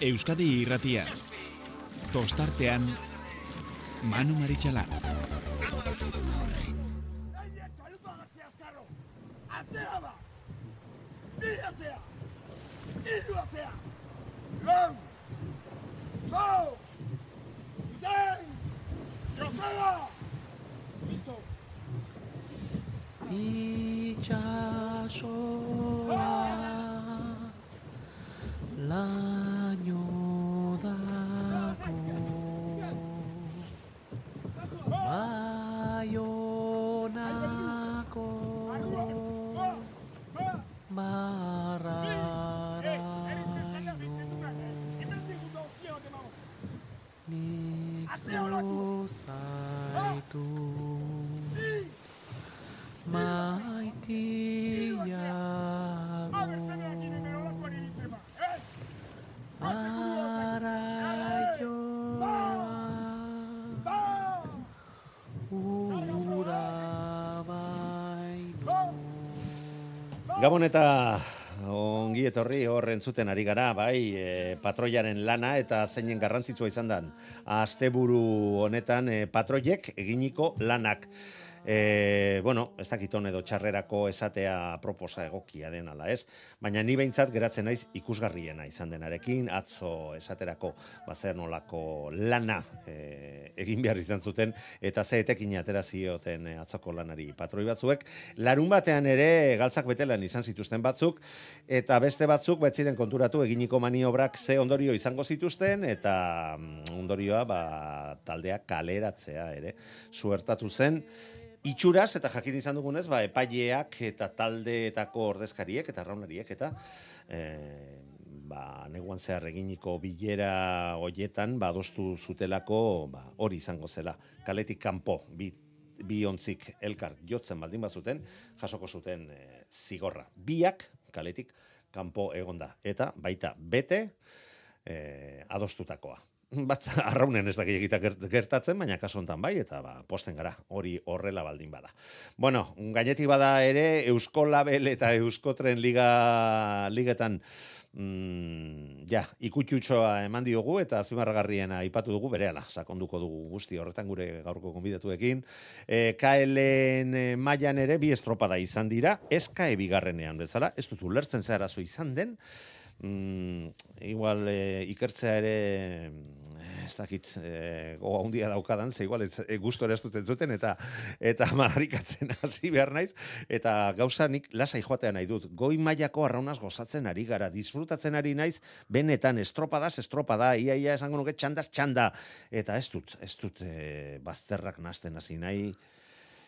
Euskadi irratia. Tostartean, Manu Maritxalar. Atzea ba! Bi atzea! Iru atzea! Lau! Listo! Itxasoa laino dako. Baionako marraraino Nik zaitu. Maitiago Araioa ura baino Gabon eta ongi etorri hor entzuten ari gara, bai, e, patroiaren lana eta zeinen garrantzitsua izan dan. Asteburu honetan e, patroiek eginiko lanak. E, bueno, ez dakit on edo txarrerako esatea proposa egokia den ala, ez? Baina ni behintzat geratzen naiz ikusgarriena izan denarekin, atzo esaterako bazer nolako lana e, egin behar izan zuten, eta ze etekin atera zioten e, atzoko lanari patroi batzuek. Larun batean ere galtzak betelan izan zituzten batzuk, eta beste batzuk betziren konturatu eginiko maniobrak ze ondorio izango zituzten, eta mm, ondorioa ba, taldea kaleratzea ere suertatu zen, itxuraz eta jakin izan dugunez, ba, epaileak eta taldeetako ordezkariek eta raunariek eta e, ba, neguan zehar eginiko bilera hoietan ba, adostu zutelako ba, hori izango zela. Kaletik kanpo, bi, bi ontzik elkar jotzen baldin bazuten, jasoko zuten e, zigorra. Biak kaletik kanpo egonda. Eta baita bete e, adostutakoa bat arraunen ez egita gertatzen, baina kasu hontan bai, eta ba, posten gara, hori horrela baldin bada. Bueno, gainetik bada ere, Eusko Label eta Euskotren liga, ligetan mm, ja, ikutxutxoa eman diogu eta azpimarragarriena aipatu dugu berehala, sakonduko dugu guzti horretan gure gaurko konbidatuekin. E, KLN mailan ere bi estropada izan dira, eska bigarrenean bezala, ez dut ulertzen zeharazo izan den, mm, igual e, ikertzea ere ez dakit e, goga handia daukadan, ze igual ez, e, gustora ez duten zuten eta eta marikatzen hasi behar naiz. Eta gauza nik lasai joatea nahi dut. Goi mailako arraunaz gozatzen ari gara, disfrutatzen ari naiz benetan estropadas estropada, ia ia esango nuke txandaz txanda. Eta ez dut, ez dut e, bazterrak nasten hasi nahi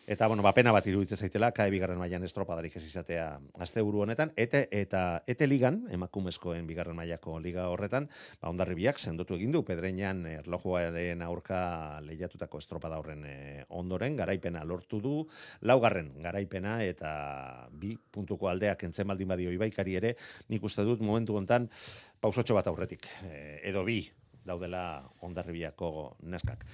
Eta, bueno, ba, pena bat iruditzen zaitela, kae bigarren mailan estropadarik ez izatea azte buru honetan, ete, eta ete ligan, emakumezkoen bigarren mailako liga horretan, ba, ondarribiak sendotu egin du, pedreinan erlojuaren aurka lehiatutako estropada horren eh, ondoren, garaipena lortu du, laugarren garaipena, eta bi puntuko aldeak entzen baldin badio ibaikari ere, nik uste dut momentu hontan pausotxo bat aurretik, eh, edo bi daudela ondarribiako neskak.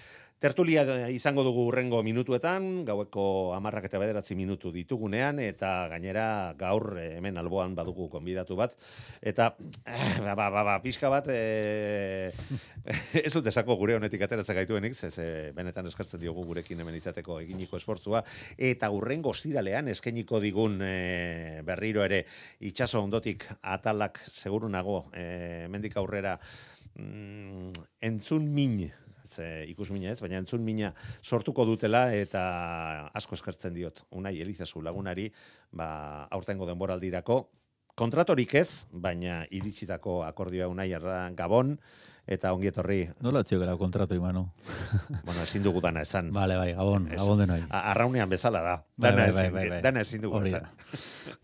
Tertulia izango dugu urrengo minutuetan, gaueko amarrak eta bederatzi minutu ditugunean, eta gainera gaur eh, hemen alboan badugu konbidatu bat, eta eh, ba, ba, ba, ba, pixka bat, eh, ez dut esako gure honetik ateratzen gaituenik, ez eh, benetan eskartzen diogu gurekin hemen izateko eginiko esportzua, eta urrengo ostiralean eskeniko digun eh, berriro ere itxaso ondotik atalak seguru nago, eh, mendik aurrera, mm, entzun min, ze ikus mina ez, baina entzun mina sortuko dutela eta asko eskertzen diot. Unai Elizazu lagunari, ba, aurtengo denboraldirako, kontratorik ez, baina iritsitako akordioa Unai erra Gabon, eta ongi etorri. Nola txio gara kontratu imanu? bueno, ezin dugu dana esan. Vale, bai, Gabon, Ez. Gabon denoi. Arraunean bezala da. Bai, Dana, bai, ezin, bai, bai, bai. dana ezin dugu esan.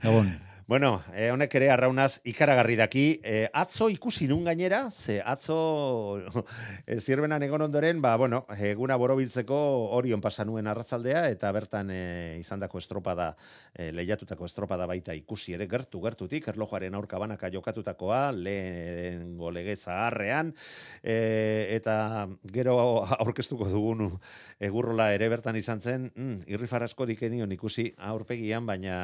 Gabon. Bueno, eh, honek ere arraunaz ikaragarri daki. Eh, atzo ikusi nun gainera, ze atzo eh, zirbenan egon ondoren, ba, bueno, eguna borobiltzeko orion pasa nuen arratzaldea, eta bertan eh, izandako estropada, eh, lehiatutako estropada baita ikusi ere gertu gertutik, erlojuaren aurka banaka jokatutakoa, lehen golege zaharrean, eh, eta gero aurkeztuko dugun egurrola ere bertan izan zen, mm, irrifarrasko dikenion ikusi aurpegian, baina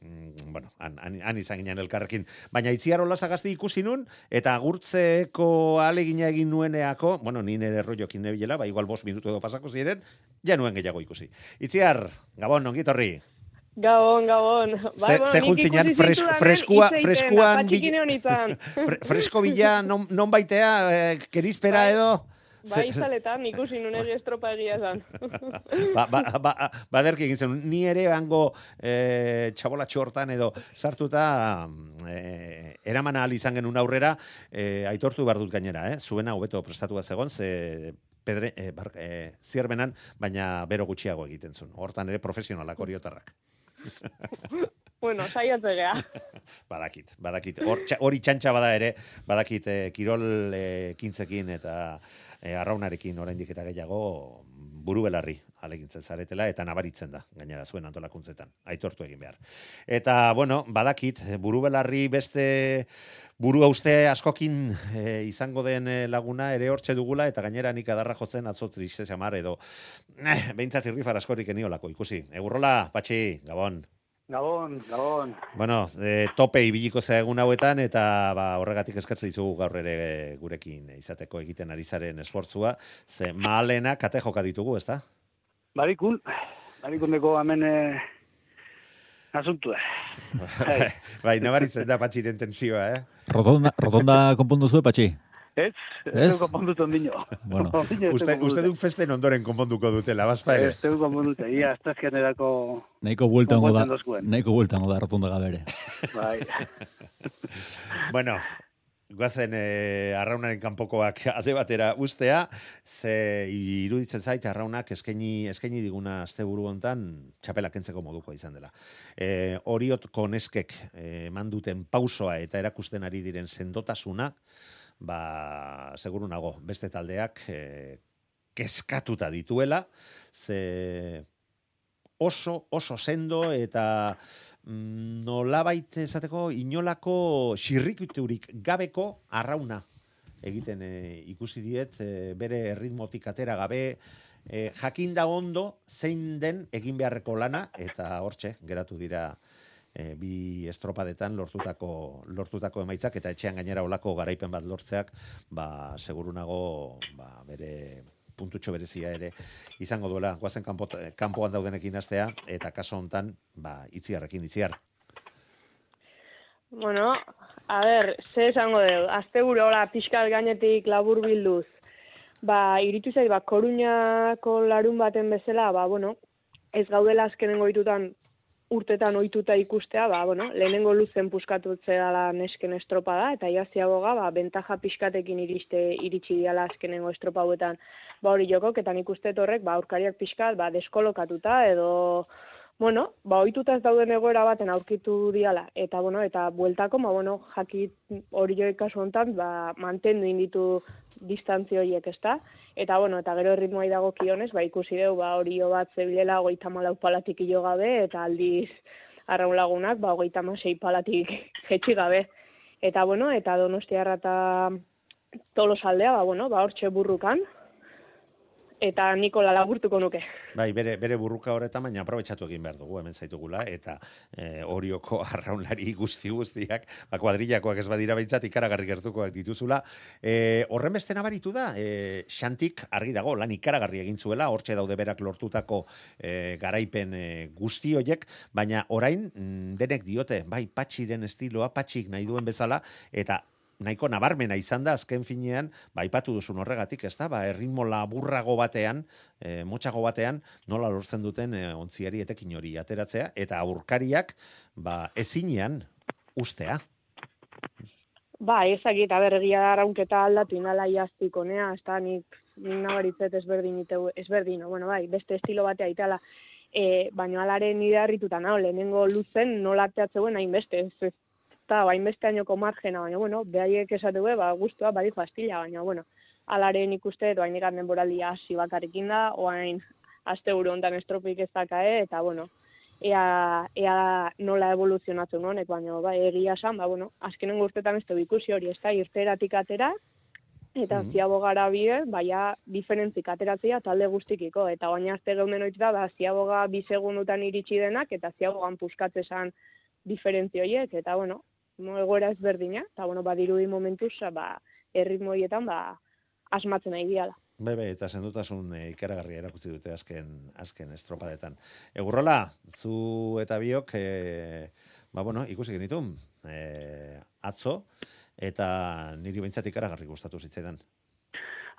mm, bueno, han, han, han izan ginen elkarrekin. Baina itziar olasa gazti ikusi nun, eta agurtzeko alegina egin nueneako, bueno, ni nire rollokin nebilela, ba, igual bost minutu edo pasako ziren, ja nuen gehiago ikusi. Itziar, gabon, ongitorri. Gabon, gabon. Bai, Ze- ze juntzinean fres- freskua- freskuan bil- fresko bila, non, non baitea, eh, kerizpera Bai. edo? Ze- izaletan, ikusi nun egi estropa egia esan. ba, ba, ba, baderki egin zen, ni ere hango e, txabolatxo hortan edo sartuta e, eraman ahal izan genuen aurrera, e, aitortu behar dut gainera, eh? zuena hobeto prestatua zegon, ze pedre, e, bar, e, zierbenan, baina bero gutxiago egiten zuen. Hortan ere profesionalak oriotarrak. bueno, saiatze gea. Badakit, badakit. Hori txantxa bada ere, badakit e, kirol e, kintzekin eta e, arraunarekin oraindik eta gehiago buru belarri alegintzen zaretela eta nabaritzen da gainera zuen antolakuntzetan aitortu egin behar. Eta bueno, badakit buru belarri beste burua uste askokin e, izango den laguna ere hortxe dugula eta gainera nik adarra jotzen atzo triste xamar edo eh, behintzat irrifar askorik eniolako ikusi. Egurrola, patxi, gabon. Gabon, Gabon. Bueno, e, tope ibiliko zea egun hauetan eta ba, horregatik eskertzen dizugu gaur ere gurekin izateko egiten ari zaren esportzua. Ze maalena kate joka ditugu, ezta? Barikun, barikundeko hemen eh, asuntu. Bai. bai, nabaritzen da patxiren tensioa, eh? Rotonda, rotonda konpondu zuen, patxi? Ez? Ez? Ez dugu konpondutu ondino. Bueno. Ondino ez Uste, uste duk festen ondoren konponduko dutela, bazpa ere. Ez dugu konpondutu. Ia, astazkian erako... Nahiko bueltango da, Konpontzen dozkuen. nahiko bueltango da rotonda gabere. Bai. Bueno, guazen eh, arraunaren kanpokoak alde batera ustea, ze iruditzen zait arraunak eskaini, eskaini diguna asteburu hontan txapela kentzeko moduko izan dela. E, oriotko neskek eh, eman duten pausoa eta erakusten ari diren sendotasuna, ba, seguru nago, beste taldeak eh, keskatuta dituela, ze oso, oso sendo eta mm, nolabait esateko inolako xirrikuturik gabeko arrauna egiten eh, ikusi diet eh, bere erritmotik atera gabe eh, jakinda ondo zein den egin beharreko lana eta hortxe geratu dira eh, bi estropadetan lortutako lortutako emaitzak eta etxean gainera olako garaipen bat lortzeak ba seguru nago ba, bere puntutxo berezia ere izango duela. Goazen kanpo, kanpoan daudenekin astea eta kaso hontan ba itziarrekin itziar. Bueno, a ber, ze esango dugu, azte hola pixkat gainetik labur bilduz. Ba, iritu zait, ba, koruñako larun baten bezala, ba, bueno, ez gaudela azkenengo ditutan urtetan ohituta ikustea, ba, bueno, lehenengo luzen puskatutze dela nesken estropada, eta iaziagoga, ba, bentaja pixkatekin iriste, iritsi diala azkenengo estropa hauetan, ba, hori jokok, eta nik uste horrek, ba, aurkariak pixkat, ba, deskolokatuta, edo, bueno, ba, ohituta ez dauden egoera baten aurkitu diala, eta, bueno, eta bueltako, ba, bueno, jakit hori joek kasu hontan, ba, mantendu inditu distantzi horiek, ezta? Eta, bueno, eta gero erritmoai dago kionez, ba, ikusi deu, ba, hori bat zebilela hogeita malau palatik hilo gabe, eta aldiz arraun lagunak, ba, hogeita sei palatik jetxi gabe. Eta, bueno, eta donostiarra eta tolosaldea, ba, bueno, ba, hortxe burrukan, eta Nikola laburtuko nuke. Bai, bere, bere burruka horretan, baina aprobetsatu egin behar dugu, hemen zaitugula, eta e, orioko arraunlari guzti guztiak, ba, kuadrillakoak ez badira behintzat, ikaragarri gertukoak dituzula. E, horren beste nabaritu da, e, xantik argi dago, lan ikaragarri egin zuela, hortxe daude berak lortutako e, garaipen e, guzti hoiek, baina orain mm, denek diote, bai, patxiren estiloa, patxik nahi duen bezala, eta nahiko nabarmena izan da azken finean, ba aipatu duzun horregatik, ezta? Ba erritmo laburrago batean, e, motxago batean nola lortzen duten e, ontziari etekin hori ateratzea eta aurkariak ba ezinean ustea. Ba, ezagit, aber, egia da raunketa aldatu inala iaztik honea, ez da, nik nabaritzet ezberdin, iteu, ezberdin, bueno, bai, beste estilo batea itala, e, baina alaren nire harrituta nao, lehenengo luzen nola teatzeuen hainbeste, ez, ez da, hainbeste añoko margena, baina, bueno, behaiek esatu be, ba, guztua, badi pastilla, baina, bueno, alaren ikuste, doain ikan denboralia hasi bakarrikin da, oain aste buru ondan estropik ez dakae, eta, bueno, ea, ea nola evoluzionatzen honek, baina, ba, egia esan, ba, bueno, azkenen urtetan ez ikusi hori, ez da, irteratik atera, eta Mhm. ziago gara bide, baina diferentzik ateratzea talde guztikiko, eta baina azte geunden oitu da, ba, ziaboga bi segundutan iritsi denak, eta ziabogan puskatzezan diferentzio horiek, eta bueno, mo- egoera ezberdina, eta bueno, badirudi momentuz, ba, erritmo horietan, ba, asmatzen nahi diala. Be, be, eta sendutasun e, ikaragarria erakutsi dute azken, azken estropadetan. Egurrola, zu eta biok, e, ba, bueno, ikusi genitun, e, atzo, eta niri behintzat ikaragarri gustatu zitzaidan.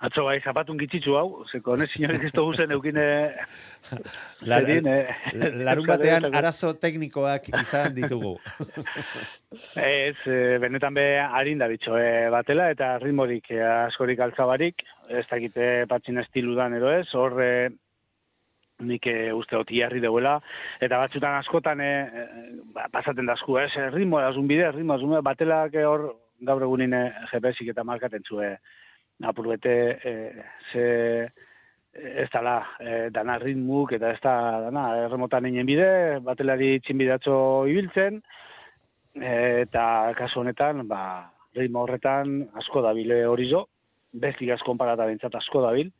Atzo bai, zapatun gitzitzu hau, zeko honek sinorik ez dugu zen eukine... La- zedin, eh, Larun Euskal batean Herrietako- arazo teknikoak izan ditugu. Ez, e, benetan be harin da bitxo, e, batela eta ritmorik e, askorik altzabarik, ez dakite patxin estiludan edo ez, hor e, nik e, uste dut iarri deuela, eta batzutan askotan e, e, ba, pasaten dazku, ez, e, ritmo erazun bide, ritmo bide, batelak e, hor gaur egunin e, GPS-ik eta markaten zue apur bete e, ze ez dala, e, dana ritmuk eta ez da, dana, erremotan inen bide, batelari txinbidatzo ibiltzen, eta kasu honetan, ba, ritmo horretan asko dabile horizo, bestigaz konparata bintzat asko dabil,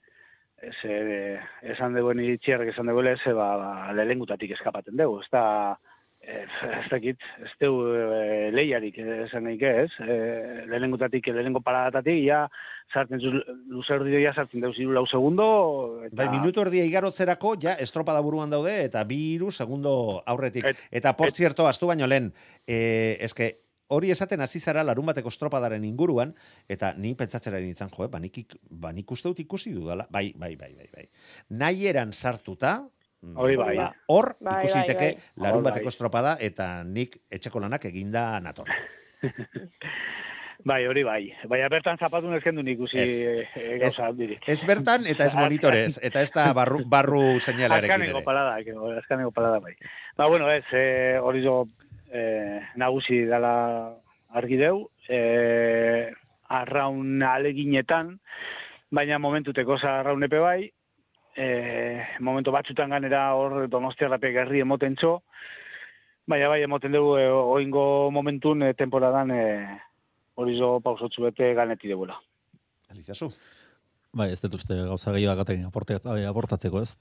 ez, e, esan deguen itxierrek esan deguen ez, ba, ba, lehengutatik eskapaten dugu, ez da, e, ez dakit, ez dugu e, lehiarik esan nahi ez, e, lehengutatik, lehenengo paradatatik, ja, sartzen zu, luzerdi ja sartzen dugu ziru lau segundo, eta... Bai, minutu erdia igarotzerako, ja, estropada buruan daude, eta bi iru segundo aurretik. Et- eta, por cierto, astu baino lehen, eh, eske, hori esaten hasi zara larun bateko estropadaren inguruan, eta ni pentsatzera nintzen, jo, eh, ba, nik, ik- ba, nik uste dut ikusi dudala, bai, bai, bai, bai, bai. Nahi eran sartuta, Hori bai. ba, hor Bai, ikusi bai, daiteke bai. larun bateko bai. estropada, eta nik etxeko lanak eginda nator. Bai, hori bai. Baina bertan zapatun ezkendu nik ikusi Ez. e, e, gauza handirik. Ez bertan, eta ez monitorez, eta ez da barru, barru seinalarekin Azkaneko ere. palada, que azkaneko palada bai. Ba, bueno, ez, eh, hori zo eh, nagusi dela argi deu, eh, arraun aleginetan, baina momentuteko za arraun epe bai, eh, momentu batzutan ganera hor donostiarrape gerri emoten txo, baina bai emoten dugu eh, oingo momentun eh, temporadan eh, hori zo pausotzu bete ganeti degula. Alizazu. Bai, ez dut uste gauza gehiago dakaten aportatzeko, ez?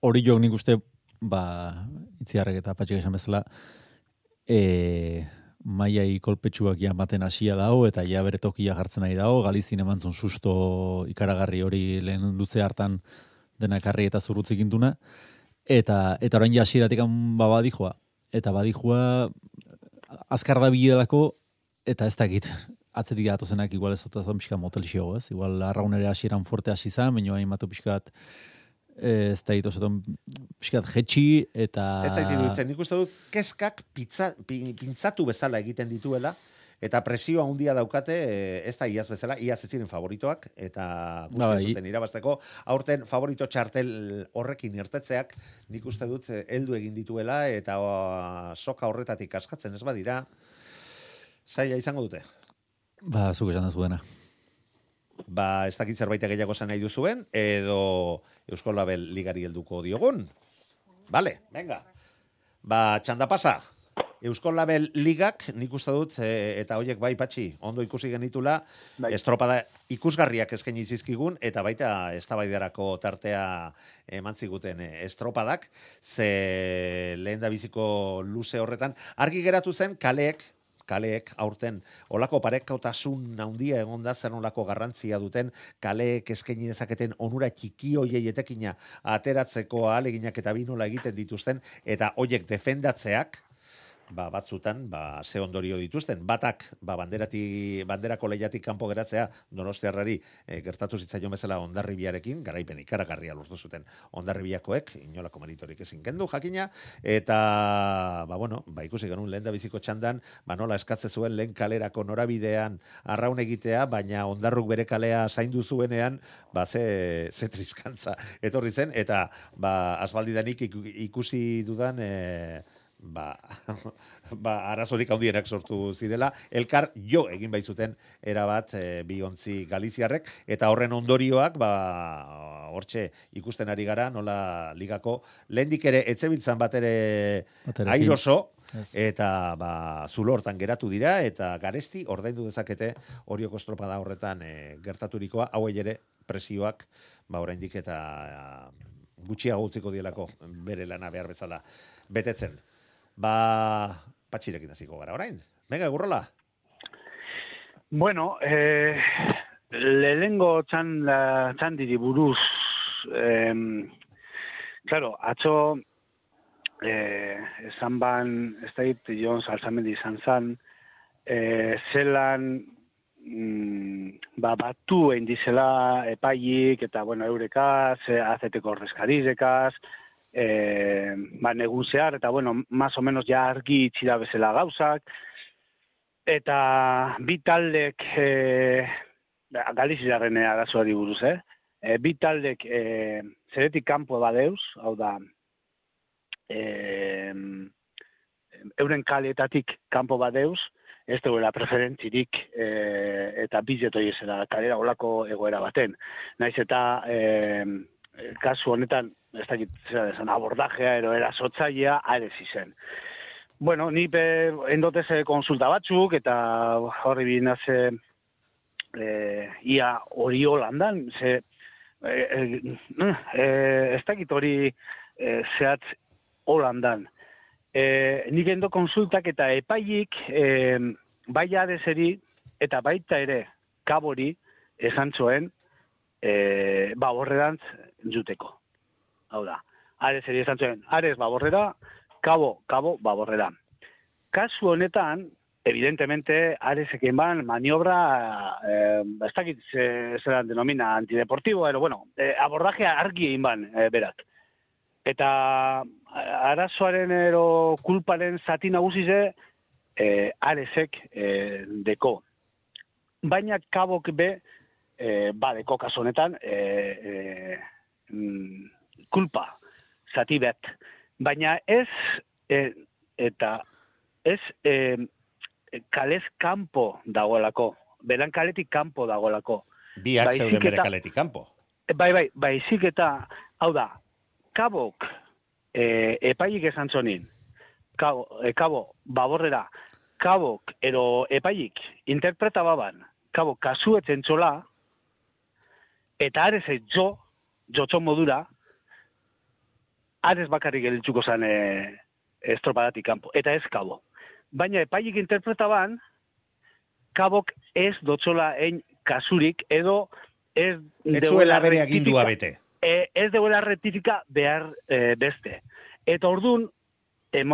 Hori jok nik uste, ba, itziarrek eta patxik esan bezala, e, maiai kolpetsuak ja ematen hasia dago, eta ja bere tokia jartzen nahi dago, Galizin emantzun susto ikaragarri hori lehen luze hartan denakarri eta zurrutzik induna, eta, eta orain ja hasieratik ba badijoa. Eta badijoa azkar da bidelako, eta ez dakit, atzetik datozenak igual ez dut pixka motel xio, ez? Igual arraunere hasieran fuerte hasi zan, baina hain matu pixkat eh, ez da ditozeton pixkat jetxi eta... Ez zait iruditzen, nik uste dut keskak pizza, pi- pintzatu bezala egiten dituela, eta presioa handia daukate, eh, ez da iaz bezala, iaz ez ziren favoritoak, eta guzti Bai. zuten irabazteko, aurten favorito txartel horrekin irtetzeak, nik uste dut eh, heldu egin dituela, eta oh, soka horretatik askatzen ez badira, zaila izango dute. Ba, zuk esan duzu dena. Ba, ez dakit zerbait gehiago esan nahi duzuen, edo Eusko Label ligari helduko diogun. Vale, venga. Ba, txanda pasa. Eusko Label ligak, nik uste dut, e, eta hoiek bai patxi, ondo ikusi genitula, Bai. estropada ikusgarriak eskaini zizkigun, eta baita eztabaidarako tartea eman ziguten e, estropadak, ze lehen da biziko luze horretan, argi geratu zen kaleek, kaleek aurten olako parekautasun handia egon da zer olako garrantzia duten kaleek eskaini dezaketen onura txiki hoiei etekina ateratzeko ahaleginak eta binola egiten dituzten eta hoiek defendatzeak ba, batzutan ba, ze ondorio dituzten. Batak ba, banderati, banderako lehiatik kanpo geratzea donostiarrari e, gertatu zitzaion bezala ondarribiarekin, garaipen ikaragarria lortu zuten ondarribiakoek, inolako meritorik ezin kendu jakina, eta ba, bueno, ba, ikusi genuen lehen da biziko txandan, ba, nola eskatze zuen lehen kalerako norabidean arraun egitea, baina ondarruk bere kalea zaindu zuenean, ba, ze, ze triskantza etorri zen, eta ba, asbaldidanik iku- ikusi dudan, e, ba, ba, arazorik handienak sortu zirela, elkar jo egin baitzuten erabat e, biontzi galiziarrek, eta horren ondorioak, ba, hortxe ikusten ari gara, nola ligako, lehendik ere etzebiltzan bat ere airoso, eta ba, zulo hortan geratu dira, eta garesti ordaindu dezakete horioko estropada horretan e, gertaturikoa, hauei ere presioak, ba, oraindik eta gutxiago utziko dielako bere lana behar bezala betetzen. Ba, patxirekin hasiko gara orain. Venga, gurrola. Bueno, eh, lehengo txan, txandiri buruz, eh, claro, atzo, eh, esan ban, ez da hit, Jon Salzamendi izan zan, eh, zelan, mm, ba, batu egin dizela epaiik, eta, bueno, eurekaz, azeteko ordezkarizekaz, eh, ba, negun zehar, eta, bueno, más o menos ja argi itxira bezala gauzak, eta bi taldek e, Galiziaren arazoari buruz, eh? E, bi taldek e, zeretik kanpo badeuz, hau da, e, euren kaletatik kanpo badeuz, ez duela preferentzirik e, eta bizetoi ezera kalera olako egoera baten. Naiz eta e, kasu honetan, ez dakit zera desan, abordajea ero erasotzailea arez izen. Bueno, ni pe endote ze konsulta batzuk eta horri binaze eh ia hori holandan ze eh, eh, eh, ez dakit hori eh, zehatz holandan. Eh, nik endo konsultak eta epaiik eh, bai adeseri eta baita ere kabori esan zuen eh, baborrerantz juteko. Hau da, adeseri esan zuen, ares baborrera, kabo, kabo, baborrera. Kasu honetan, evidentemente, Aresek ban maniobra, eh, ez dakit ze- zelan denomina antideportibo, ero, bueno, eh, abordajea argi egin ban, eh, berak. Eta arazoaren ero kulparen zati nagusize, eh, Aresek eh, deko. Baina kabok be, eh, badeko kasu honetan, eh, eh, mm, kulpa, zati bet. Baina ez, eh, eta ez eh, kalez kanpo dagoelako, beran kaletik kanpo dagoelako. Biak zeuden bere kaletik kanpo. E, Bai, bai, baizik eta, hau da, kabok e, epaiik esan zonin, kabo, e, kabo, baborrera, kabok, ero epaiik interpreta baban, kabo, kasuetzen txola, eta arez ez jo, jotxon modura, arez bakarrik gelitzuko zan e, estropadatik kanpo, eta ez kabo. Baina epaiik interpretaban, kabok ez dotzola ein kasurik, edo ez Ez zuela bere agindua bete. e, ez deuela rectifika behar e, beste. Eta ordun e,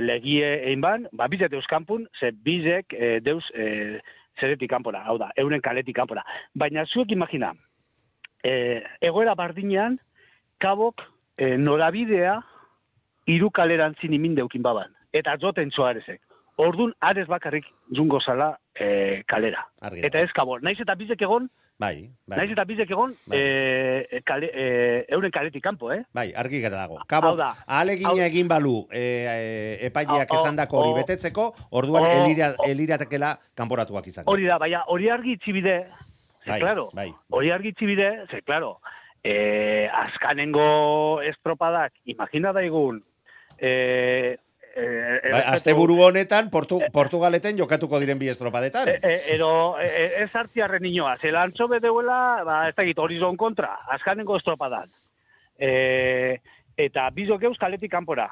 legie egin ban, ba, bizet euskampun, ze bizek e, deus e, zeretik kanpora, hau da, euren kaletik kanpora. Baina zuek imagina, e, egoera bardinean, kabok e, norabidea hiru kalerantzin imin deukin baban. Eta joten txoarezek. Ordun arez bakarrik jungo zala e, kalera. Argi Eta ez kabor. Naiz eta bizek egon, Bai, bai. naiz eta bizek egon, Bai. e, kale, e, euren kaletik kanpo, eh? Bai, argi gara dago. Kabo, da. Hau- egin balu e, e, epaileak esandako hori betetzeko, orduan elira, eliratekela kanporatuak izango. Hori da, baina hori argi itxibide, ze, Bai, claro, bai. hori argi itxibide, ze, claro, eh, azkanengo estropadak, imagina daigun, eh, eh, Bai, errespetu- asteburu honetan Portu, Portugaleten jokatuko diren bi estropadetan. E, e, ero, e, e, ez hartziarren inoa, ze lantzo bedeuela, ba, ez dakit, horizon kontra, azkanengo estropadan. E, eta bizok eus kaletik kanpora.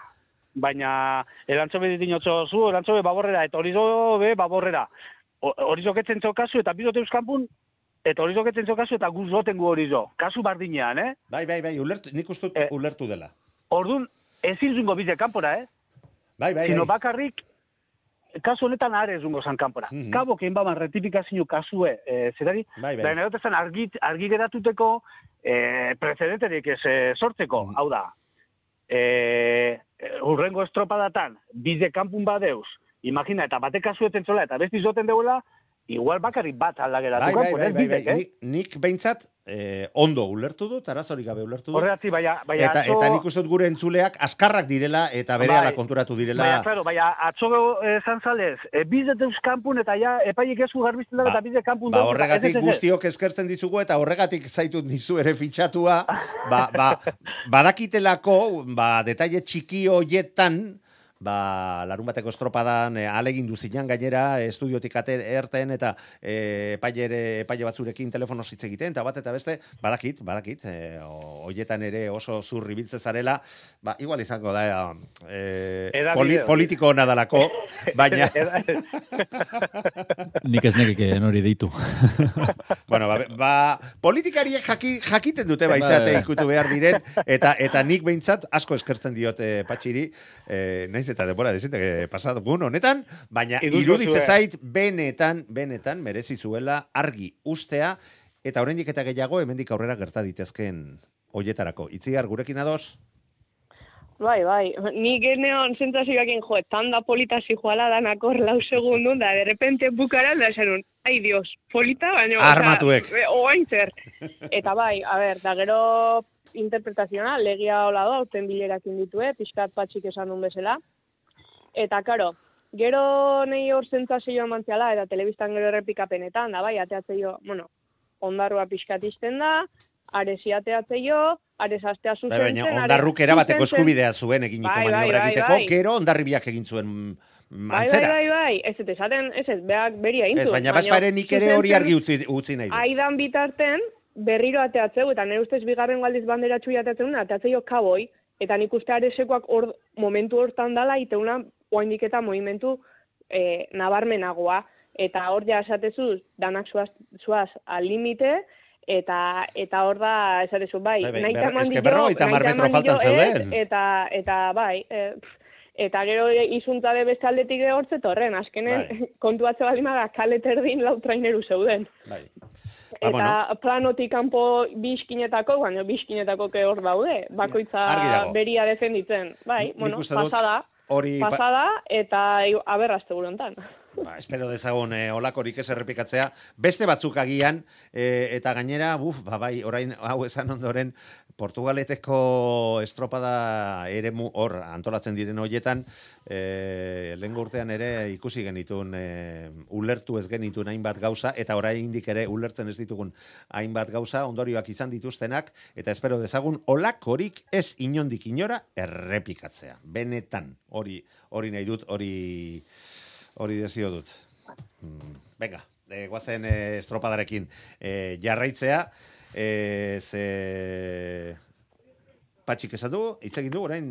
Baina, erantzo be dinotzo zu, erantzo be baborrera, eta horizo be baborrera. O- Horizo ketzen kasu, eta bizot eus eta horizo ketzen kasu, eta guzoten gu horizo. Kasu bardinean, eh? Bai, bai, bai, ulertu, nik uste Eh, ulertu dela. Ordun ezin zungo bize kanpora, eh? Bai, bai, Sino bai. bakarrik, kasu honetan are zungo zan kanpora. Mhm. Kabok egin baban rectifikazio kasue, e, zerari, Bai, bai. Baina zen argi, argi geratuteko e, precedenterik ez e, sortzeko, Mhm. hau da. E, urrengo estropadatan, bize kanpun badeuz, imagina, eta batek kasuetzen zola, eta besti zoten deuela, igual bakarrik bat aldageratu Bai, bai, bai, bai, bai. bizek, eh? Nik, behintzat eh, ondo ulertu dut, arazorik gabe ulertu dut. Horregatzi, baina, baina Eta, atzo... eta nik uste dut gure entzuleak askarrak direla eta bere Bai. konturatu direla. Baina, claro, baina atzo esan zalez, e, bizet eus kanpun, eta ja, epaiek esku garbizten dago, Ba, eta bizet kanpun Ba, horregatik guztiok eskertzen dizugu eta horregatik zaitut nizu ere fitxatua, ba, ba, badakitelako, ba, detaile txiki hoietan, ba, larun bateko estropadan e, alegin duzinan gainera, e, estudiotik ate erten eta e, epaile, epaile batzurekin telefono hitz egiten, eta bat eta beste, badakit, badakit, e, o- hoietan ere oso zurri biltze zarela, ba, igual izango da, e, poli, politiko ona dalako, baina, Nik ez nekeken hori deitu. bueno, ba, ba, politikariek jaki, jakiten dute baizate Ba. ikutu behar diren, eta eta nik behintzat asko eskertzen diote patxiri, e, naiz eta denbora desente pasatu gun honetan, baina iruditze zait benetan, benetan merezi zuela argi ustea, eta oraindik eta gehiago hemendik aurrera gerta ditezken hoietarako. Itziar gurekin ados? Bai, bai. Ni geneon sentsazioakin jo, tanda polita joala danak hor lau segundun, da de repente bukaran da esanun, ai dios, polita, baina... Armatuek. Oza, oain zer. Eta bai, a ber, da gero interpretazioa, legia hola da, aurten bilerakin ditue, pixkat patxik esan duen bezala. Eta, karo, gero nahi hor sentsazioa mantziala, eta telebistan gero errepikapenetan, da bai, ateatze jo, bueno, ondarrua pixkat izten da, aresi ateatze jo, ares astea Bai, baina ondarruk erabateko eskubidea zuen eginiko Bai, bai, maniobra bai, egiteko, bai. gero ondarribiak egin zuen mm, Bai, bai, bai, bai, ez ez esaten, ez ez, beak beria Ez, intu. baina bazpare nik ere hori argi utzi, utzi nahi dut. Aidan bitarten, berriro ateatzeu, eta nire ustez bigarren galdiz bandera txui ateatzen, ateatzeo kaboi, eta nik uste aresekoak hor, momentu hortan dala, iteuna, oaindik eta movimentu eh, nabarmenagoa. Eta hor ja esatezu, danak zuaz, zuaz al limite, eta eta hor da esatezu, bai, Bai, bai, nahi ber- taman eske dio, hamar nahi faltan zeuden. Eta, eta bai, e, pff, eta gero izuntza de beste aldetik hortze torren, azkenen Bai. kontu atze bali maga kaleterdin lau traineru zeuden. Bai. Eta bueno. planotik kanpo biskinetako, baina biskinetako ke hor daude, bakoitza beria defenditzen. Bai, Nik bueno, pasada, Hori, pa- pasada, eta i- aberrazte burontan. Ba, espero dezagun eh, olakorik ez errepikatzea, beste batzuk agian, eh, eta gainera, buf, ba, bai, orain hau esan ondoren, Portugaleteko estropada eremu hor antolatzen diren hoietan, eh, lehen urtean ere ikusi genitun, eh, ulertu ez genitun hainbat gauza, eta oraindik ere ulertzen ez ditugun hainbat gauza, ondorioak izan dituztenak, eta espero dezagun olakorik ez inondik inora errepikatzea. Benetan, hori hori nahi dut, hori hori desio dut. Mm, Venga, e, guazen e, estropadarekin e, jarraitzea, e, ze... Patxik esan du, hitz egin du, orain,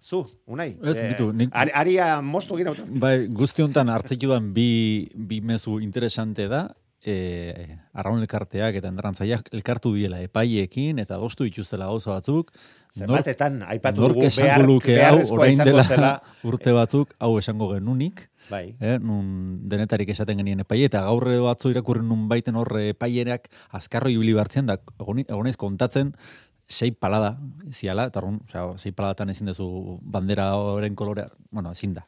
zu, unai. Ez, bitu, nik- ari, aria mostu egin auto. Bai, guzti honetan hartzeik dudan bi, bi mezu interesante da, e, arraun elkarteak eta endarantzaiak elkartu diela epaiekin eta adostu dituztela gauza batzuk. Zenbatetan, aipatu dugu, behar, luke hau, orain dela urte batzuk, hau esango genunik, Bai, eh, nun denetarik esaten genien epaie, eta gaur batzu irakurri nun baiten horre epaierak azkarro ibili bartzen, da egonez kontatzen, sei palada, ziala, eta orduan, osea, sei paladatan ezin duzu bandera horren kolorea, bueno, ezin da.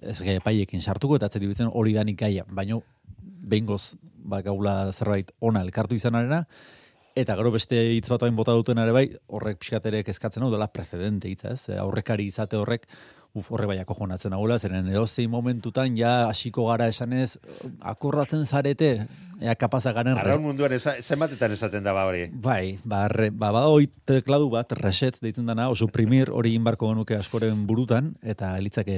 Ez gai epaiekin sartuko, eta atzeti bitzen hori danik gaia, baino behingoz, ba, gaula zerbait ona elkartu izanarena, Eta gero beste hitz bat hain bota duten ere bai, horrek pixkaterek eskatzen hau dela precedente hitza, ez? Aurrekari izate horrek, uf, horre baiako jonatzen hau zeren edozein momentutan ja hasiko gara esanez, akordatzen zarete, ea kapazak garen re- arraun munduan eza, zenbatetan esaten da ba hori. Bai, ba, re, ba, bada hoi tekladu bat, reset deitzen dana, o suprimir hori inbarko genuke askoren burutan, eta elitzake,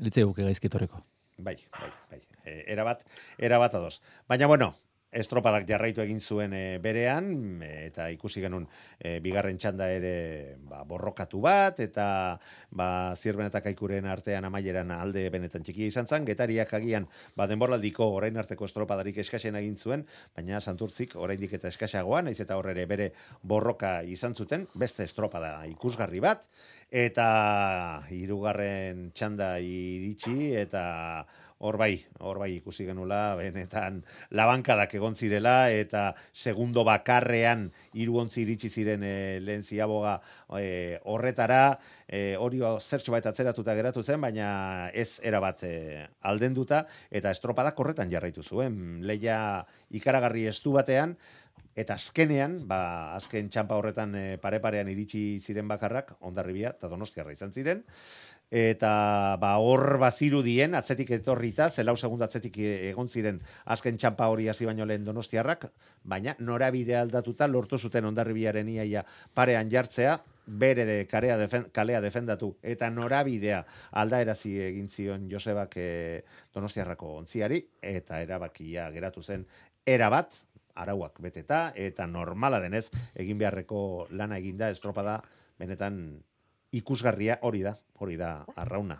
elitzake guke gaizkitoreko. Bai, bai, bai. E, erabat, erabat ados. Baina bueno, estropadak jarraitu egin zuen e, berean, eta ikusi genuen e, bigarren txanda ere ba, borrokatu bat, eta ba, zirben eta kaikuren artean amaieran alde benetan txikia izan zen, getariak agian ba, denboraldiko orain arteko estropadarik eskasen egin zuen, baina santurtzik oraindik eta eskasagoa, naiz eta horre bere borroka izan zuten, beste estropada ikusgarri bat, eta hirugarren txanda iritsi, eta hor bai, hor bai ikusi genula, benetan labankadak egon zirela, eta segundo bakarrean hiru ontzi iritsi ziren e, lehen ziaboga e, horretara, e, hori zertxo bat atzeratuta geratu zen, baina ez erabat e, aldenduta, eta estropadak horretan jarraitu zuen. Leia ikaragarri estu batean, Eta azkenean, ba, azken txampa horretan e, pare-parean iritsi ziren bakarrak, ondarribia eta donostiarra izan ziren, eta ba, hor bazirudien, atzetik etorrita, zelau segundo atzetik e- egon ziren azken txampa hori hasi baino lehen donostiarrak, baina norabide aldatuta lortu zuten ondarribiaren iaia parean jartzea, bere de karea defen, kalea defendatu eta norabidea aldaerazi egin zion Josebak e, Donostiarrako ontziari eta erabakia geratu zen erabat arauak beteta eta normala denez egin beharreko lana eginda estropada benetan ikusgarria hori da, hori da arrauna.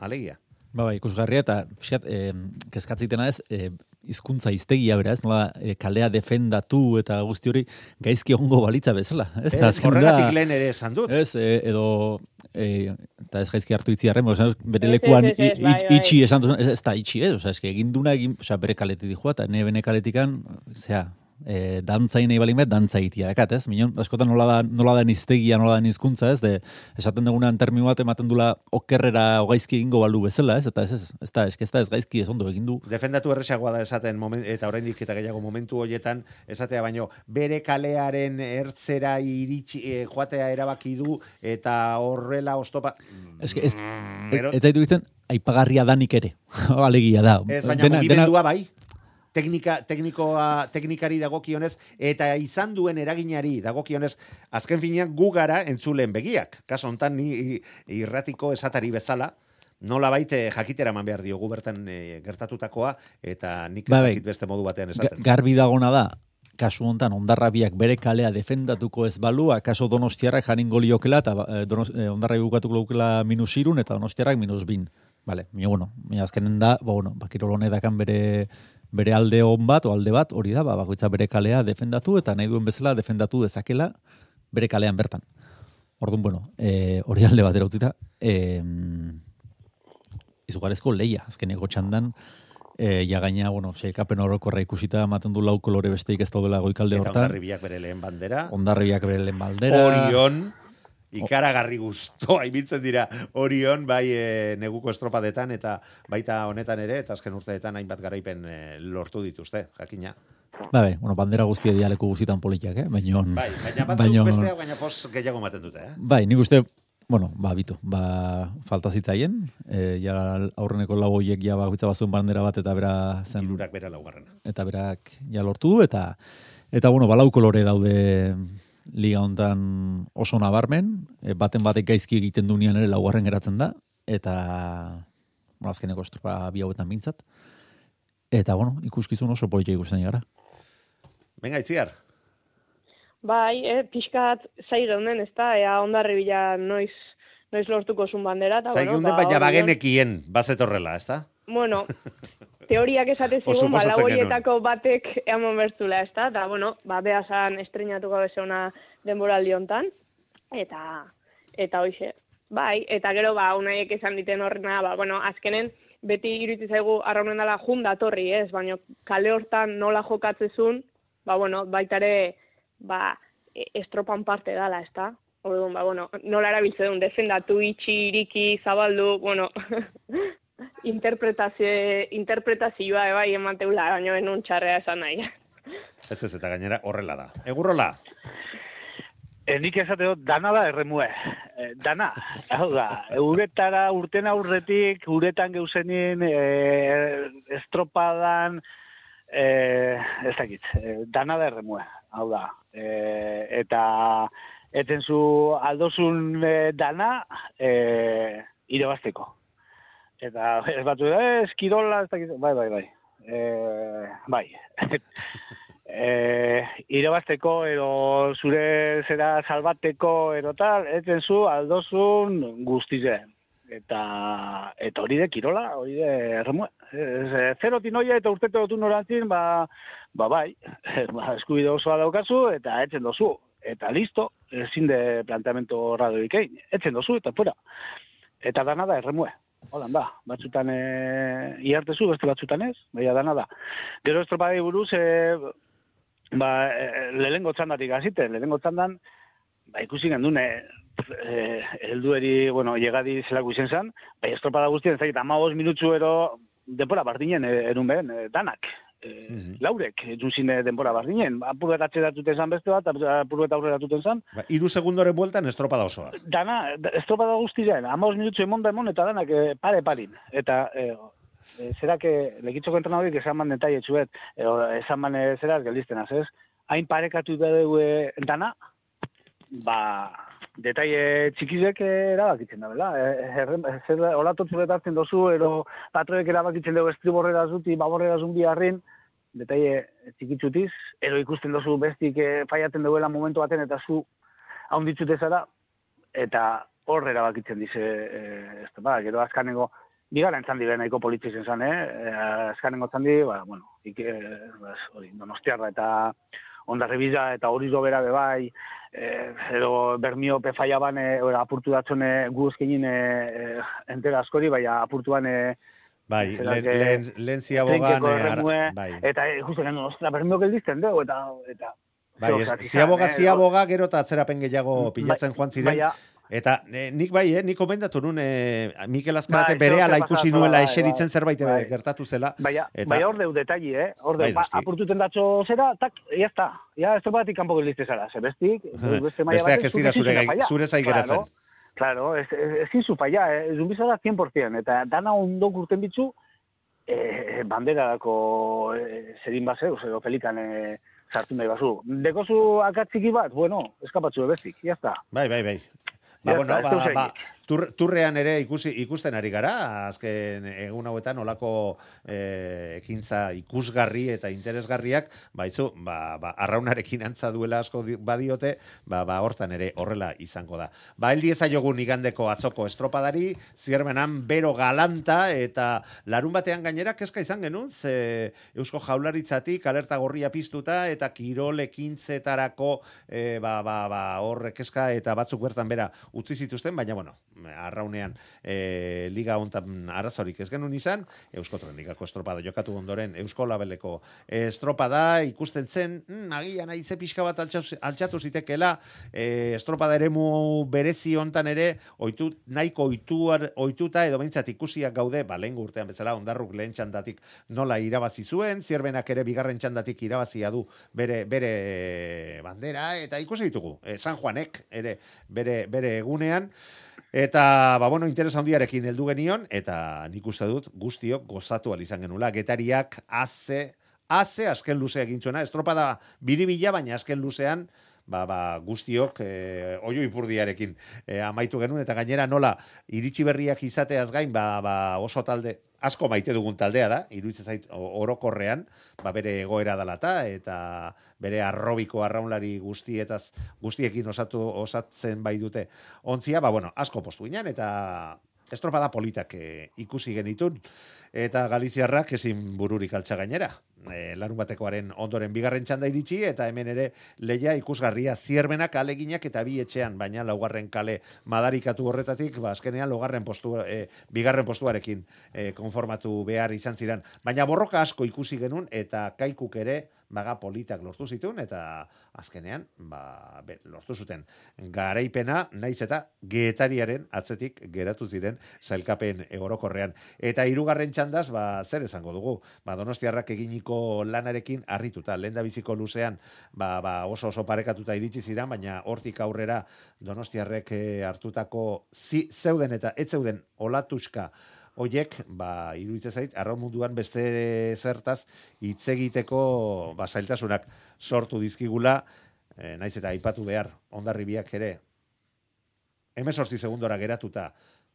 Alegia. Ba, ba, ikusgarria eta pixkat, e, kezkatzitena ez, e, hizkuntza hiztegia bera, ez, nola, e, kalea defendatu eta guzti hori gaizki ongo balitza bezala. Ez, da- horregatik lehen ere esan dut. Ez, e, edo, e, eta ez gaizki hartu itziarren, bere Ez, lekuan ez, ez, ez, i- bai, bai. itxi esan duzun, ez, ez da itxi ez, eske egin duna egin, osea, bere kaletik dijoa, eta ne bene kaletikan, zera, e, dantzain nahi balin bet, dantza egitea, dekat, ez? Minon, askotan nola da, nola da hiztegia, nola da hizkuntza, ez? De, esaten dugunean termino bat ematen dula okerrera o gaizki egingo balu bezala, ez? Eta ez, ez, ez da, ez da ez gaizki ez ondo egin du. Defendatu erresagoa da esaten moment, eta oraindik eta gehiago momentu horietan esatea baino bere kalearen ertzera iritsi e, joatea erabaki du eta horrela ostopa ez, ez, ez zaitu ditzen, aipagarria danik ere. Alegia da. ez baina mugimendua bai teknika teknikoa teknikari dagokionez eta izan duen eraginari dagokionez azken finean gu gara entzulen begiak kaso hontan ni irratiko esatari bezala nola baite jakitera eman behar diogu bertan e, gertatutakoa eta nik ez Bai, bai. beste modu batean esaten garbi dagona da, kasu hontan ondarrabiak bere kalea defendatuko ez balu, akaso donostiarrak janingo liokela, eta eh, donos, eh, ondarrabi bukatuko lukela minus irun, eta donostiarrak minus bin. Vale, mi bueno, mi azkenen da, ba, bueno, bakirol honek dakan bere, bere alde on bat, o alde bat, hori da, ba, bakoitza bere kalea defendatu, eta nahi duen bezala defendatu dezakela bere kalean bertan. Orduan, bueno, eh, hori alde batera utzita, eh, izugarezko leia, azkeneko txandan, e, ja gaina, bueno, seikapen orokorra ikusita ematen du lau kolore besteik ez daudela goikalde eta hortan. ondarribiak bere lehen bandera Ondarribiak bere lehen baldera. Orion, ikaragarri guztoa ibiltzen dira Orion, bai e, neguko estropadetan eta baita honetan ere, eta azken urteetan hainbat garaipen e, lortu dituzte, jakina. Ba, bai, bueno, bandera guztia dialeku guztietan politiak, eh? Baina, Bai, baina batzuk baino- bestea, baina pos gehiago ematen dute, eh? Bai, nik uste, bueno, ba, bitu, ba, falta zitzaien, e, ja aurreneko lau hoiek ja bakoitza bazuen bandera bat eta bera zen, Hirurak bera laugarrena. eta berak ja lortu du, eta, eta bueno, balau kolore daude liga hontan oso nabarmen, e, baten batek gaizki egiten dunean ere laugarren geratzen da, eta bueno, azkeneko estropa bi hauetan bintzat. Eta, bueno, ikuskizun oso politia ikusten gara. Venga, itziar. Bai, eh, pixkat zai geunden, ez da, ea ondarri bila noiz, noiz lortuko zun bandera. eta, Zaigun bueno, den, baina Orion- bagenekien, bazetorrela, ez da? Bueno, teoriak esate zigun, ba, horietako batek eman bertzula, ez da? Eta, bueno, ba, behazan estrenatuko bezona denboraldi hontan. Eta, eta hoxe, bai, eta gero, ba, unaiek esan diten horrena, ba, bueno, azkenen, beti iruditzen zaigu arraunen dela jun datorri, ez? Baina kale hortan nola jokatzezun, ba, bueno, baita ere, ba, e- estropan parte dala, ez da? Orduan, ba, bueno, nola erabiltzen duen, defendatu, itxi, iriki, zabaldu, bueno, interpretazio, interpretazioa ebai emateula, baina enun txarrea esan nahi. Ez ez, eta gainera horrela da. Egurrola, E, nik esate dut, dana da erremue. E, dana, hau da, uretara urten aurretik, uretan geuzenin, e, estropadan, e, ez dakit, e, dana da erremue, hau da. E, eta eten zu aldozun e, dana, e, irabazteko. Eta ez batu, eh, eskirola, ez dakit, bai, bai, bai. E, bai. e, irabazteko edo zure zera salbateko edo tal, eten zu aldozun guztize. Eta, eta hori de kirola, hori de erremue. Ez, e, zerotin hoia eta urtete dutu norantzin, ba, ba bai, ba, eskubide osoa daukazu eta etzen dozu. Eta listo, ezin de planteamento horradoik egin. Etzen dozu eta fuera. Eta dana da erremue. Holan da, batzutan e, iartezu, beste batzutan ez, baina dana da. Gero estropadei buruz, e, ba, e, lehengo txandatik hasite, lehengo txandan, ba, ikusi gendune, e, heldueri, bueno, llegadi zelako izen zen, bai, estropada guztien, dakit, amabos minutzu ero, denbora bardinen, erun behen, e, danak. E, Mhm. Laurek, entzun zine denbora bardinen. Apurret atxeratuten zan beste bat, apurret aurreratuten zan, ba, iru segundoren bueltan estropada osoa. dana, da- estropada guztien, amabos minutzu emon da emon, eta danak e, pare parin. Eta, e, e, zerak, e, lekitzoko entrenadorik esan man detai etxuet, e, esan man e, zerak az, ez? Hain parekatu da dugu dana, ba, detaile txikizek erabakitzen da, bela? E, zer olatotzu betartzen dozu, ero patroek erabakitzen dugu estriborrera zuti, baborrera zumbi harrin, detaile txikitzutiz, ero ikusten dozu bestik e, faiaten duela momentu baten, eta zu haunditzute zara, eta hor erabakitzen dize, e, ez da, ba, gero azkanengo, Bigaren zandi beha nahiko politizen zan, eh? E, azkanengo zandi, ba, bueno, ik, e, bas, hori, donostiarra eta ondarri biza eta hori dobera bebai, e, edo bermio pefaia ban, e, apurtu datzone gu ezkenin e, entera askori, bai apurtu e, Bai, lehen, lehen, lehen ziabogan... bai. Eta e, justu genuen, ostra, bermio geldizten dugu, eta... eta Bai, ziaboga, ziaboga, gero eta atzerapen gehiago bai, pilatzen joan ziren. Bai, Eta eh, nik bai, eh, nik komendatu nun, eh, Mikel Azkarate bai, bere ala ikusi nuela bai, eseritzen bai, zerbait bai. gertatu zela. Bai, eta... bai hor deu detalli, eh? Hor deu, bai, apurtuten datxo zera, tak, ya está. Ya, ez batik kanpo gelizte zara. Ze bestik, beste maia Besteak ez dira zure, zure zai geratzen. Claro, ez, ez, ez zu falla, eh? Zumbizara 100%, eta dana ondo urten bitzu, eh, bandera dako eh, zerin base, edo pelikan eh, sartu nahi bazu. Dekozu akatziki bat, bueno, eskapatzu bestik, ya está. Bai, bai, bai. Ba, bueno, ba, ba, tur, turrean ere ikusi, ikusten ari gara, azken egun hauetan olako e, ekintza ikusgarri eta interesgarriak, ba, izu, ba, ba, arraunarekin antza duela asko badiote, ba, ba, hortan ere horrela izango da. Ba, eldi ezaiogun igandeko atzoko estropadari, ziermenan bero galanta eta larun batean gainera keska izan genuen, ze Eusko Jaularitzatik alerta gorria piztuta eta kirol ekintzetarako e, ba, ba, ba, horre keska eta batzuk bertan bera utzi zituzten, baina bueno, arraunean e, liga hontan arazorik ez genuen izan, Eusko Trenikako estropada jokatu ondoren Eusko Labeleko estropada ikusten zen, mm, agian aize pixka bat altxatu zitekela, e, estropada eremu berezi hontan ere, oitu, nahiko oituar, oituta edo behintzat ikusiak gaude, ba, lehen urtean bezala, ondarruk lehen txandatik nola irabazi zuen, zierbenak ere bigarren txandatik irabazia du bere, bere bandera, eta ikusi ditugu, e, San Juanek ere bere, bere egunean, Eta, ba, bueno, interes handiarekin heldu genion, eta nik uste dut guztiok gozatu izan genula. Getariak haze, haze azken luzea gintzuena. Estropada biribila, baina azken luzean, ba, ba, guztiok e, oio ipurdiarekin e, amaitu genuen, eta gainera nola iritsi berriak izateaz gain, ba, ba, oso talde, asko maite dugun taldea da, iruditzen zait orokorrean, ba bere egoera dalata eta bere arrobiko arraunlari guztietaz guztiekin osatu osatzen bai dute. Ontzia, ba bueno, asko postu ginen eta estropada politak e, ikusi genitun eta Galiziarrak ezin bururik altza gainera. E, larun batekoaren ondoren bigarren txanda iritsi eta hemen ere leia ikusgarria zierbenak aleginak eta bi etxean, baina laugarren kale madarikatu horretatik, ba, azkenean logarren postu, e, bigarren postuarekin e, konformatu behar izan ziren. Baina borroka asko ikusi genuen eta kaikuk ere baga politak lortu zituen eta azkenean ba, be, lortu zuten garaipena naiz eta getariaren atzetik geratu ziren zailkapen egorokorrean. Eta hirugarren txandaz, ba, zer esango dugu, ba, donostiarrak eginiko lanarekin harrituta, lehen da biziko luzean ba, ba, oso oso parekatuta iritsi ziren, baina hortik aurrera donostiarrek eh, hartutako zi, zeuden eta ez zeuden olatuska Oiek, ba, iruditzen zait, arra munduan beste zertaz hitz egiteko ba, zailtasunak sortu dizkigula, e, naiz eta aipatu behar, ondarribiak ere, emesortzi segundora geratuta,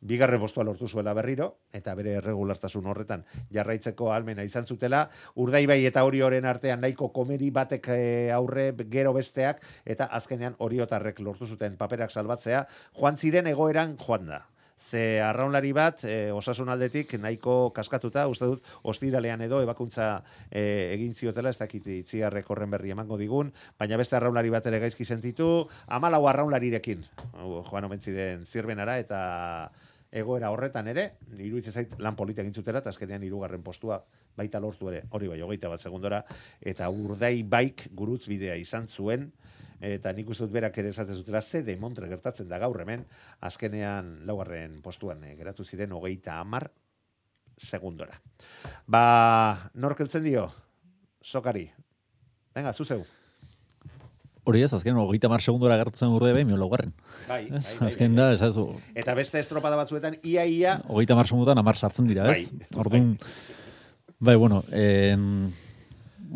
bigarren postua lortu zuela berriro, eta bere erregulartasun horretan jarraitzeko almena izan zutela, urdaibai eta hori horren artean nahiko komeri batek eh, aurre gero besteak, eta azkenean hori otarrek lortu zuten paperak salbatzea, joan ziren egoeran joan da ze arraunlari bat e, osasun aldetik nahiko kaskatuta, uste dut, ostiralean edo ebakuntza e, egin ziotela, ez dakit itziarrek horren berri emango digun, baina beste arraunlari bat ere gaizki sentitu, amalau arraunlarirekin, joan omentziren zirbenara, eta egoera horretan ere, iruditzen zait lan polita egin zutela, eta azkenean irugarren postua baita lortu ere, hori bai, hogeita bat segundora, eta urdai baik gurutz bidea izan zuen, eta nik uste dut berak ere esaten zutela ze de montre gertatzen da gaur hemen azkenean laugarren postuan e, geratu ziren hogeita amar segundora. Ba, norkeltzen dio, sokari. Venga, zuzeu. Hori ez, azken, hogeita mar segundora gertzen urde behin, laugarren. Bai, bai, bai, Azken bai, da, esazu. Eta beste estropada batzuetan, ia, ia... Hogeita mar segundotan amar sartzen dira, ez? Bai, Orduan, bai, bueno, en,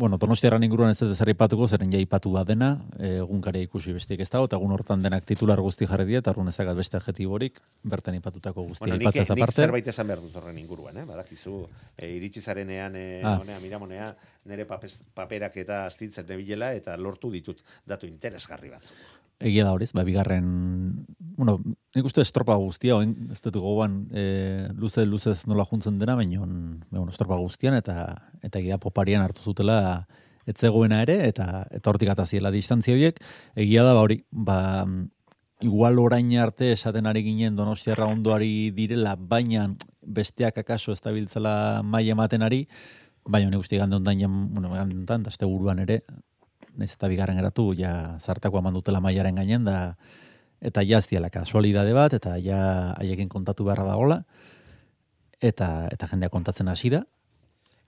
bueno, Donostiarran inguruan ez dut zer ipatuko, zeren ja ipatu da dena, e, egunkaria ikusi bestiek ez dago, eta egun hortan denak titular guzti jarri dira, eta arrun ezagat beste adjetiborik, bertan ipatutako guztia Bueno, nik, ipatzez nik aparte. zerbait esan behar dut horren inguruan, eh? Badakizu, e, iritsi zarenean, e, Ah. honea, miramonea, nire paperak eta astintzen nebilela, eta lortu ditut datu interesgarri batzuk. Egia da horiz, ba, bigarren, bueno, nik uste estropa guztia, oin, ez dut gogoan, e, luze, luzez nola juntzen dena, baina, bueno, estropa guztian, eta eta egia da poparian hartu zutela etzegoena ere, eta eta hortik ataziela distantzia horiek, egia da, ba, hori, ba, igual orain arte esaten ari ginen donostiarra ondoari direla, baina besteak akaso ez dabiltzela maila ematen ari, baina nik uste gande ondan, bueno, gande ondan, da ere, naiz eta bigarren geratu, ja zartako eman dutela mailaren gainen, da, eta ja ez kasualidade bat, eta ja haiekin kontatu beharra dagola, eta, eta jendea kontatzen hasi da.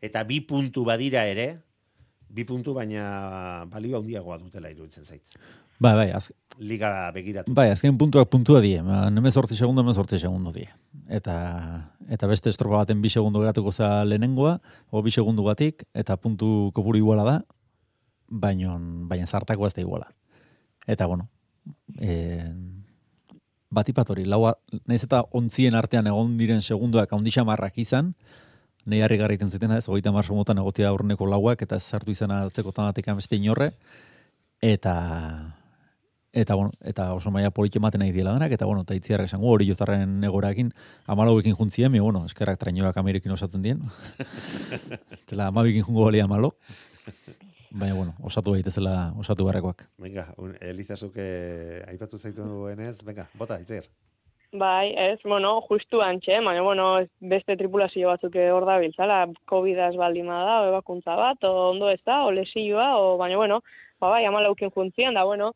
Eta bi puntu badira ere, bi puntu baina balio handiagoa dutela iruditzen zait. Bai, bai, az, Liga begiratu. bai, azken puntuak puntua die, neme sortzi segundo, neme sortzi segundo die. Eta, eta beste estropa baten bi segundo geratuko za lehenengoa, o bi segundu batik, eta puntu kopuru iguala da, baina, baina zartako ez da iguala. Eta, bueno, e, batipat hori, laua, nahiz eta ontzien artean egon diren segunduak haundixamarrak izan, nahi harri garriten zitena, ez, hogeita mar segundotan egotia aurreneko lauak, eta ez sartu izan atzeko tanatik beste inorre, eta eta bueno, eta oso maila polit ematen nahi diela denak, eta bueno, eta itziarrak esango hori jozarren egorakin, amalauekin juntzien, mi, bueno, eskerrak trainoak amerikin osatzen dien. Tela, amabikin jungo bali amalo. Baina, bueno, osatu daitezela, osatu beharrekoak. Venga, un, Elizazuk eh, aipatu zaitu duenez, venga, bota, itzer. Bai, ez, bueno, justu antxe, baina, bueno, beste tripulazio batzuk hor da biltzala, COVID-az baldin da, o ebakuntza bat, o ondo ez da, o lesioa, o, baina, bueno, ba, bai, amalaukin juntzian, da, bueno,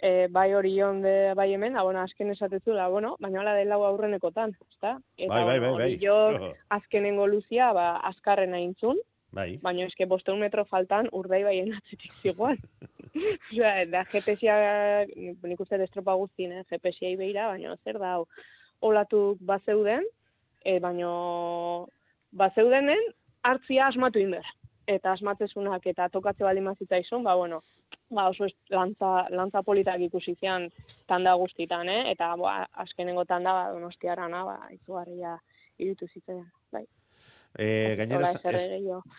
e, bai hori de bai hemen, da, bueno, azken esatetzula, bueno, baina hola del lau aurrenekotan, ezta? Eta, Bai, bai, bai, bueno, bai. Jo, azkenengo luzia, ba, azkarrena intzun, Bai. baina eske bosteun metro faltan urdai baien atzetik zigoan. Osea, da GPS-a, nik uste destropa guztien, eh? GPS-ai behira, baina zer da, olatuk bazeuden, e, baina bazeudenen hartzia asmatu inber. Eta asmatzezunak eta tokatze bali mazitzaizun, ba, bueno, ba, oso lantza, lantza politak ikusi zian tanda guztitan, eh? Eta, ba, azkenengo tanda, ba, donostiarana, ba, izugarria irutu zitzaidan, bai. E, gainera, es-.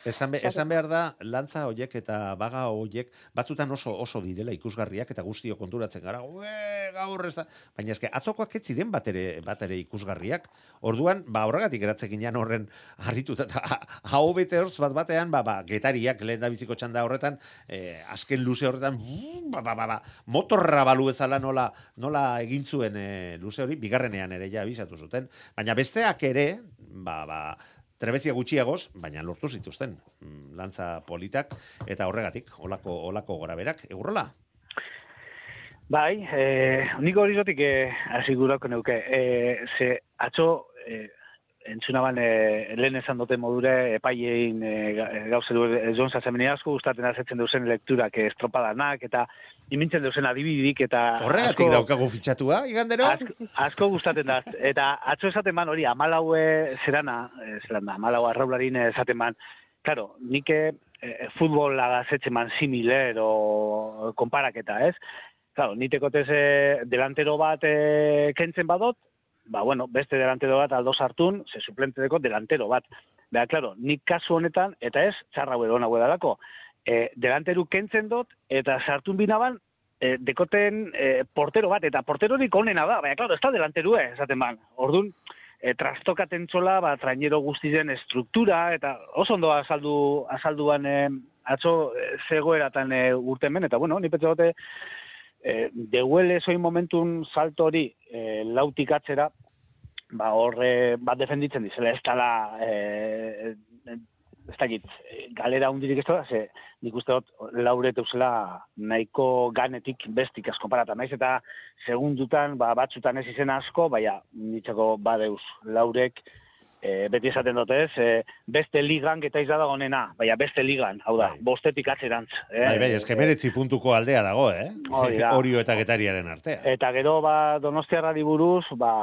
Esan, be, esan behar da, lantza hoiek eta baga hoiek batzutan oso oso direla ikusgarriak eta guztio konturatzen gara, ue, gaur ez da, baina eske atzokoak ez ziren batere, batere ikusgarriak, orduan, ba, horregatik geratzen ginean horren harrituta, eta hau bete hortz bat batean, ba, ba, getariak lehen da biziko txanda horretan, eh, azken luze horretan, ba, ba, ba, ba, motorra balu bezala nola, nola egin zuen eh, luze hori, bigarrenean ere ja abisatu zuten, baina besteak ere, ba, ba, trebezia gutxiagoz, baina lortu zituzten mm, lantza politak eta horregatik olako olako goraberak egurrola. Bai, eh, nik hori zotik eh, asigurako neuke. Eh, ze atzo eh, entzunaban eh, lehen esan dute modure epaiein eh, eh, gauze du John Sassemeni asko gustatzen azetzen duzen lekturak eh, estropadanak eta imintzen duzen adibidik eta Horregatik asko- daukagu fitxatua, igandero? Asko, asko gustatzen da. Eta atzo esaten man hori, amalaue zerana, eh, zelan da, amalau arraularin esaten man, claro, nik eh, futbola da zetzen man similer o konparaketa, ez? Claro, nitekotez eh, delantero bat eh, kentzen badot, ba, bueno, beste delantero bat aldo sartun, ze suplente deko delantero bat. Beha, claro, nik kasu honetan, eta ez, txarra huedo hona huedalako, eh, delanteru kentzen dut, eta sartun binaban, eh, dekoten eh, portero bat, eta porterorik onena da, baina, klaro, ez da delanterue, esaten ban. Orduan, eh, trastokaten txola, ba, trainero guztizen estruktura, eta oso ondo azaldu, azalduan eh, atzo eh, zegoeratan eh, urtemen, eta bueno, ni petxe gote, eh, deuele zoin momentun salto hori eh, lautik atzera, ba, horre bat defenditzen dizela, ez dala, eh, ez dakit, galera hundirik ez da, ze nik uste dut laure teuzela nahiko ganetik bestik asko parata. Naiz eta segundutan, ba, batzutan ez izen asko, baina nitzako badeuz laurek, e, beti esaten dute ez, e, beste ligan geta izada onena, baina beste ligan, hau da, Bai. bostetik atzerantz. Eh? Bai, bai, eske meretzi puntuko aldea dago, eh? Hori da. Orio eta getariaren artea. Eta gero, ba, donostiarrari buruz, ba,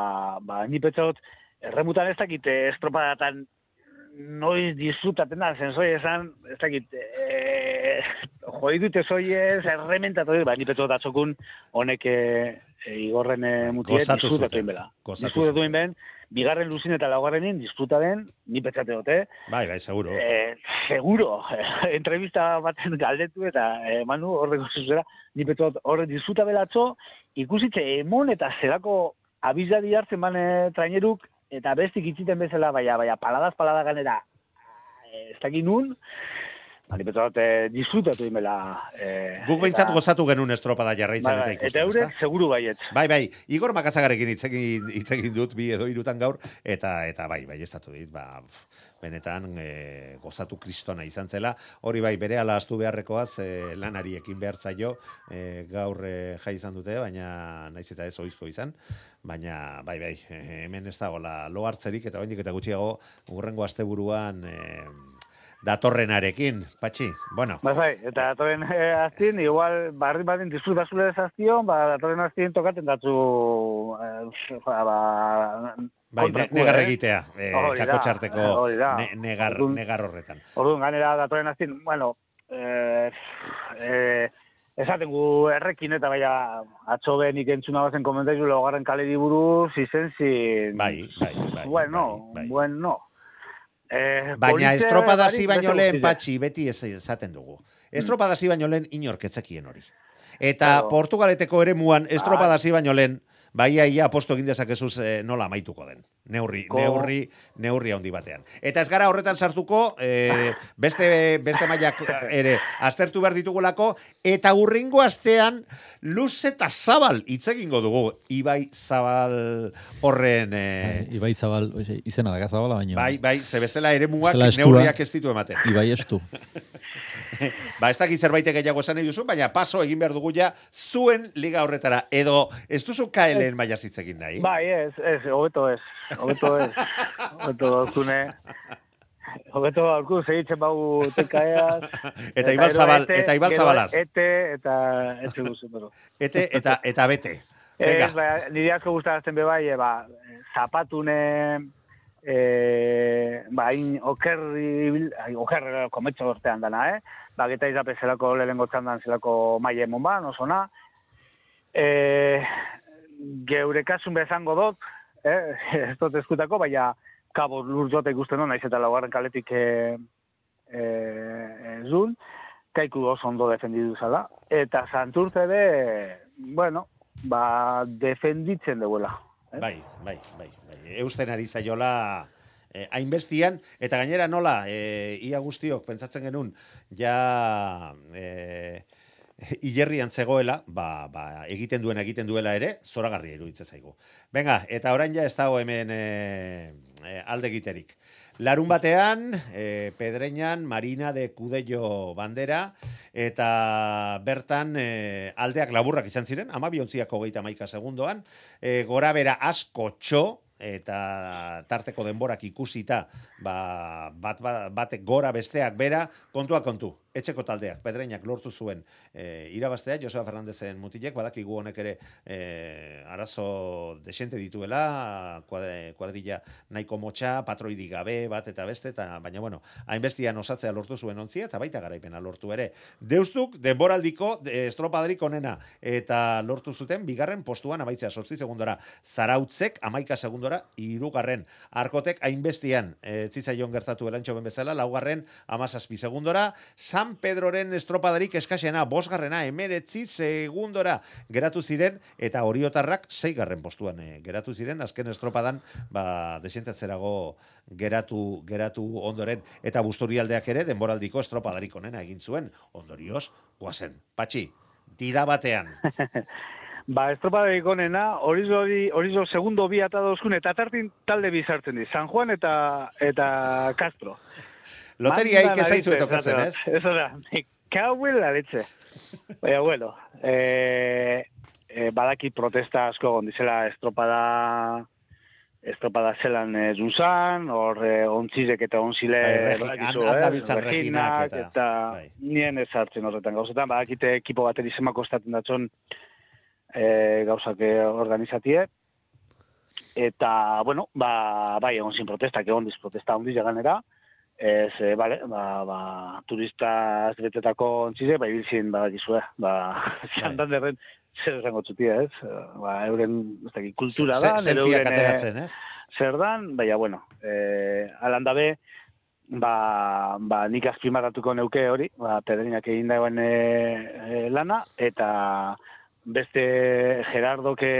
ba, ni petxot, erremutan ez dakit eh, estropadatan noiz disfrutaten da, zenzoi esan, ez dakit, e, e, jo ditute zoiez, errementatu, ba, ni petu datzokun, honek e, e, igorren e, mutie, Gozatu disfrutatu inbela. Disfrutatu inben, bigarren luzin eta laugarrenin, disfruta den, ni petzate dute, Bai, bai, seguro. Eh, seguro, entrevista baten galdetu eta eh, manu horreko zuzera, ni betot horre disfruta belatzo, ikusitze emon eta zelako abizadi hartzen bane traineruk, eta bestik itziten bezala, baina, baina, paladaz palada ganera, eh, ez dakit nun, ba, ni betot eh, disfrutatu imela. Eh, Guk behintzat gozatu genuen estropada jarraitzen bai, eta ikusten. Eta eurek, ezta? seguru baiet. Bai, bai, Igor egin hitz egin dut bi edo hirutan gaur eta eta bai, bai estatu dit, ba pf, benetan e, gozatu kristona izan zela. Hori bai, berehala astu beharrekoaz e, lanari ekin behar zaio e, gaur e, jai izan dute, baina naiz eta ez oizko izan. Baina, bai, bai, hemen ez dagoela lo hartzerik eta oraindik eta gutxiago urrengo asteburuan e, datorrenarekin, patxi. Bueno, Bai, bai, eta datorren eh, aztien, igual, barri disfrutazule ez aztion, ba, datorren aztien tokaten datzu, eh, ba, bai, ne, negar eh? egitea, e, Hori da, kakotxarteko ne, negar, Orduan- negar horretan. Orduan, ganera datorren aztien, bueno, eh, eh, esaten gu errekin eta baina atzo benik entzuna bazen komentaizu laugarren kaleri buruz izen zin... Bai, bai, bai. Bueno, bai, bai. bueno. Eh, Baina estropadasi baino lehen patxi beti ez esaten dugu. Estropadasi baino lehen inorketzekien hori. Eta. Portugaleteko eremuan estropadasi baino lehen bai ia aposto egin dezakezuz eh, nola amaituko den. Neurri, Ko- neurri, neurri handi batean. Eta ez gara horretan sartuko, eh, beste, beste mailak ere aztertu behar ditugulako, eta urringo astean luz eta zabal hitz egingo dugu. Ibai zabal horren... Eh, Ibai Zabal, oize, izena da Zabala baino. Bai, bai, ze bestela eremuak Bestela estua. neurriak ez ditu ematen. Ibai estu. Ba, ez dakit zerbait gehiago esan nahi duzu, baina paso egin behar dugu ja zuen liga horretara. Edo, ez duzu KLN maila hitz egin nahi? Bai, ez, ez, hobeto ez. Hobeto ez. Hobeto dauzune. Hobeto aurku segitzen bau tekaeaz. Eta Ibal Zabal, eta Ibal Zabalaz. Ete, eta etxe guzu, pero. Ete, eta, eta bete. Ez, Venga. ba, nire asko gustarazten be bai, e, ba, zapatune, e, ba, hain oker, ibil- ai, oker eh, kometxo ortean dana, eh? Ba, geta izape zelako lehengo txandan zelako maile emon ba, nosona. E, geure kasun bezango dut, eh? ez dut eskutako, baina kabo lur jota ikusten naiz eta laugarren kaletik e, e, ez dut, kaiku oso ondo defendidu zala. Eta santurtze be, bueno, ba, defenditzen deuela. eh? Bai, bai, bai, bai. Eusten ari zaiola eh, hainbestian, eta gainera nola, eh, ia guztiok pentsatzen genuen, ja eh, hilerrian zegoela, ba, ba, egiten duen egiten duela ere, zoragarria iruditzen zaigu. Venga, eta orain ja ez dago hemen eh, eh, alde egiterik. Larun batean, eh, Pedreñan, Marina de Cudello bandera, eta bertan eh, aldeak laburrak izan ziren, ama biontziako geita maika segundoan, eh, gora bera asko txo, eta tarteko denborak ikusita, ba, bat, bat, batek gora besteak bera, kontua kontu, etxeko taldeak, pedreinak lortu zuen e, irabaztea, Joseba Fernandezen mutilek, badakigu honek ere e, arazo desente dituela, kuad- kuadrilla nahiko motxa, patroidik gabe, bat eta beste, eta, baina bueno, hainbestian osatzea lortu zuen ontzia, eta baita garaipena lortu ere. Deustuk, denboraldiko, de, estropadrik onena, eta lortu zuten, bigarren postuan amaitzea, sortzi segundora, zarautzek, amaika segundora, irugarren, arkotek, hainbestian, e, zitzaion gertatu elantxo ben bezala, laugarren, amazazpi segundora, San Pedroren estropadarik eskasena, bosgarrena, emeretzi segundora geratu ziren, eta oriotarrak zeigarren postuan eh, geratu ziren, azken estropadan, ba, desentatzerago geratu, geratu ondoren, eta busturialdeak ere, denboraldiko estropadarik onena egin zuen, ondorioz, guazen. Patxi, dida batean. Ba, estropaderik onena, horizo, hori- horizo segundo bi eta dozkun, eta tartin talde bizartzen di, San Juan eta eta Castro. Loteriaik Mandan ez zaizu etokatzen, ez? Eso da, me cago en la leche. Baina, bueno, eh, eh, badaki protesta asko gondizela estropada estropada zelan eh, zuzan, hor eh, ontzirek eta onzile Bai, badakizu, eh, dabiltzan reginak eta- eta, bai. nien ez hartzen horretan gauzetan, badakite ekipo bateri zema kostatzen datzon eh, gauzak eh, organizatie, eta, bueno, ba, bai, egon zin protestak, egon diz protesta handiz ganera, Ez, e, bale, ba, ba, turista azbetetako ontzide, ba, ibiltzien, ba, gizue, ba, xandan derren, zer esango txutia, ez? Ba, euren, ez dakit, kultura da, nire euren, eh, ateratzen, ez? zer dan, baina, bueno, e, alandabe, ba, ba, nik azpimarratuko neuke hori, ba, pedreinak egin dagoen e, e, lana, eta beste Gerardoke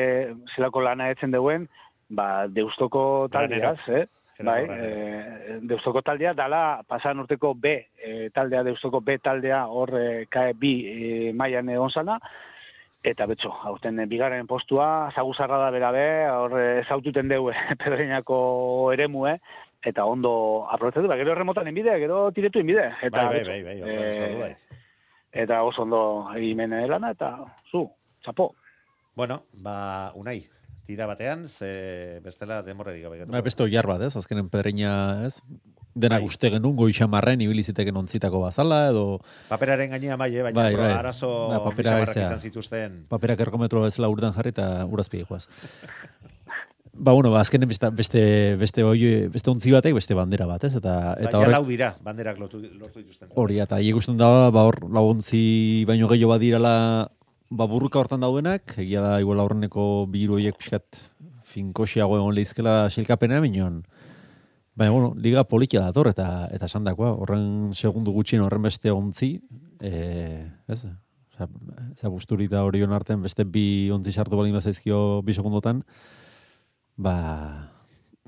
zelako lana etzen duen, ba, deustoko taldeaz, eh? Bai, Gerardo e, deustoko taldea, dala pasan urteko B e, taldea, deustoko B taldea, hor e, kae bi e, mailan egon zana, eta betxo, hauten e, bigarren postua, zaguzarra da bera be, hor ezaututen deue pedreinako eremue, eta ondo aprobetatu, ba, gero erremotan inbide, gero tiretu inbide. Eta, Bai, bai, bai, bai, bai. eta oso ondo egimen lana, eta zu, txapo. Bueno, ba, unai, tira batean, ze bestela demorrerik gabe. Ba, beste oiar bat, ez? Azkenen pedreina, ez? Denak Bai. uste genuen goixamarren ibiliziteken ontzitako bazala, edo Paperaren gainean bai, eh, baina Bai, bai. arazo Ba, papera izan zituzten. paperak ergometro bezala urdan jarri eta urazpegi joaz. Ba, bueno, ba, azkenen beste, beste, beste, oi, beste ontzi batek, beste bandera bat, ez? Eta, eta Baina horrek, lau dira, banderak lotu, lortu dituzten. hori, eta ikusten da, ba, hor, launtzi baino gehiago badirala, ba, burruka hortan daudenak, egia da, igual aurreneko bi hiru horiek pixkat finkosiago egon lehizkela silkapena, minon, Baina, bueno, liga politia dator, eta, eta esan dakoa, horren segundu gutxien horren beste ontzi, e, ez? Osa, eza busturi eta horion artean beste bi ontzi sartu balin bazaizkio bi segundotan, ba,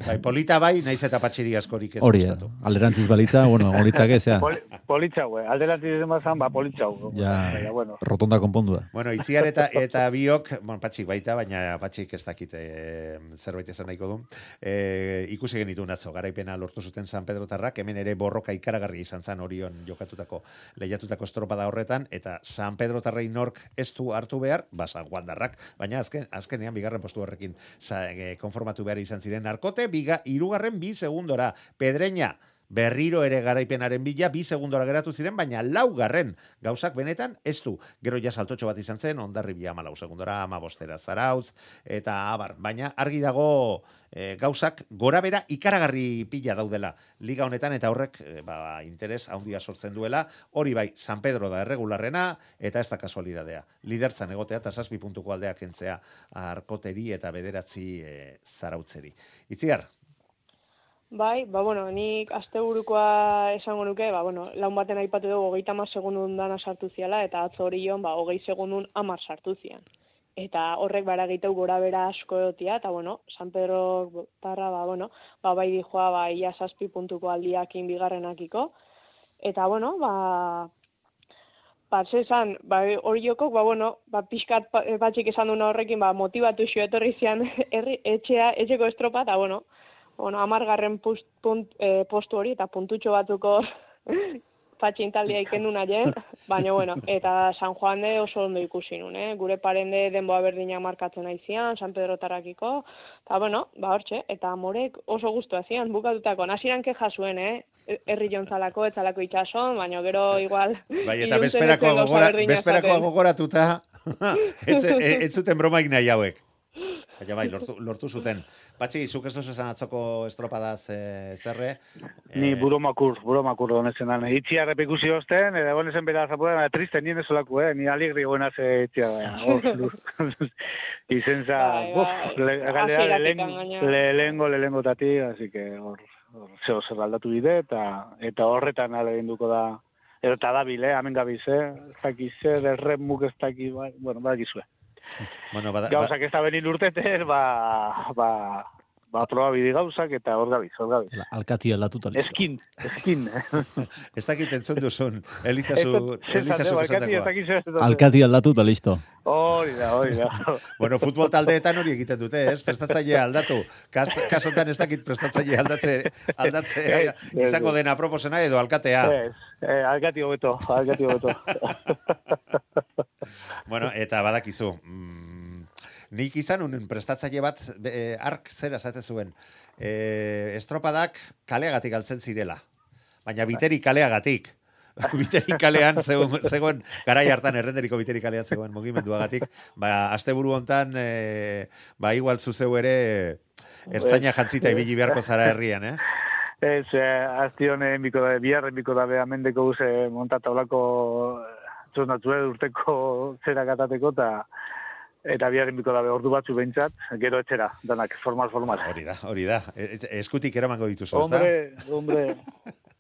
Bai, polita bai, naiz eta patxiri askorik ez hori, alderantziz balitza, bueno, horitzak ez, ja, Poli, politxau, eh? alderantziz demazan, ba, politxau. ja, Baina, bueno. rotonda konpondu da. Bueno, itziar eta eta biok, bueno, patxik baita, baina patxik ez dakit e, zerbait esan nahiko du. E, ikusi genitu atzo, garaipena lortu zuten San Pedro Tarrak, hemen ere borroka ikaragarri izan zen orion jokatutako, lehiatutako estropada horretan, eta San Pedro Tarrei nork ez du hartu behar, ba, San Juan Darrak, baina azken, azkenean bigarren postu horrekin sa, e, konformatu behar izan ziren narkote, biga, irugarren bi segundora, pedreña, berriro ere garaipenaren bila, bi segundora geratu ziren, baina laugarren gauzak benetan ez du. Gero ja saltotxo bat izan zen, ondarri bila amalau segundora, ama bostera zarautz, eta abar. Baina argi dago e, gauzak gora bera ikaragarri pila daudela liga honetan, eta horrek e, ba, interes handia sortzen duela, hori bai, San Pedro da erregularrena, eta ez da kasualidadea. Lidertzan egotea, eta saspi puntuko aldeak entzea arkoteri eta bederatzi e, zarautzeri. Itziar, Bai, ba, bueno, nik asteburukoa esango nuke, ba, bueno, laun baten aipatu dugu hogeita hamar segundun dana sartu ziala, eta atzo hori joan, ba, hogei segundun hamar sartu zian. Eta horrek bara gehiago gora bera asko egotia, eta bueno, San Pedro tarra, ba, bueno, ba, bai dijoa, ba, ia zazpi puntuko aldiakin bigarrenakiko. Eta, bueno, ba, ba, ze esan, ba, hori jokok, ba, bueno, ba, pixkat pa- batxik esan duna horrekin, ba, motibatu xo etorri zian etxea, etxeko estropa, eta, bueno, bueno, amargarren pust, punt, eh, postu hori, eta puntutxo batuko patxin taldea ikendu nahi, baina, bueno, eta San Juan de oso ondo ikusi nun, eh? gure parende denboa berdina markatzen aizian, San Pedro Tarakiko, eta, bueno, ba, hortxe, eta morek oso guztu zian, bukatutako, nasiran keja zuen, eh? herri jontzalako, etzalako itxason, baina gero igual... bai, eta gauza gogora, esaten. gogoratuta, ez, ez, ez zuten bromaik nahi hauek. Baina bai, lortu, lortu zuten. Patxi, zuk ez duzu esan atzoko estropadaz e, zerre. Ni Eh, buromakur, buromakur honetzen dan. Itxia repikusi osten, eta honezen bera zapura, triste nien ezolako, eh? Ni alegri buena ze itxia, baina. Izenza, Bai, uf, bai. le, galera lehengo, lehengo tati, así que hor, hor zeo zer aldatu bide, eta, eta horretan ale egin da, eta dabil, eh, hemen gabiz, eh? Ez dakiz, eh, derremuk ez dakiz, bai, bueno, badakizue. Bueno, bada, ba, Gauzak ez da benin urteten, ba, ba, ba, probabide gauzak, eta hor gabiz, hor gabiz. Alkati aldatuta listo. Eskin, eskin. ez dakit entzun duzun, elizazu, elizazu esandakoa. Alkati aldatuta listo. Hori da, hori da. Bueno, futbol taldeetan hori egiten dute, ez? Prestatzailea aldatu. Kas, kasotan ez dakit prestatzailea aldatze, aldatze izango dena proposena edo alkatea. Ez, eh, alkati hobeto, alkati hobeto. Bueno, eta badakizu, mm, nik izan unen prestatzaile bat, be, eh, ark zera zate zuen, e, estropadak kaleagatik altzen zirela. Baina biteri kaleagatik. biteri kalean zegoen, zegoen garai hartan errenderiko biteri kalean zegoen mugimenduagatik, ba, asteburu hontan, e, ba, igual zuzeu ere ertzaina jantzita ibili beharko zara herrian, eh? Ez, eh, azti honen biko da, biharren biko da beha mendeko guze montata olako zonatzu urteko zera gatateko, eta eta biharren biko da ordu batzu behintzat, gero etxera, danak formal formal. Hori da, hori da. Eskutik eramango dituzu, ezta? Hombre, hombre,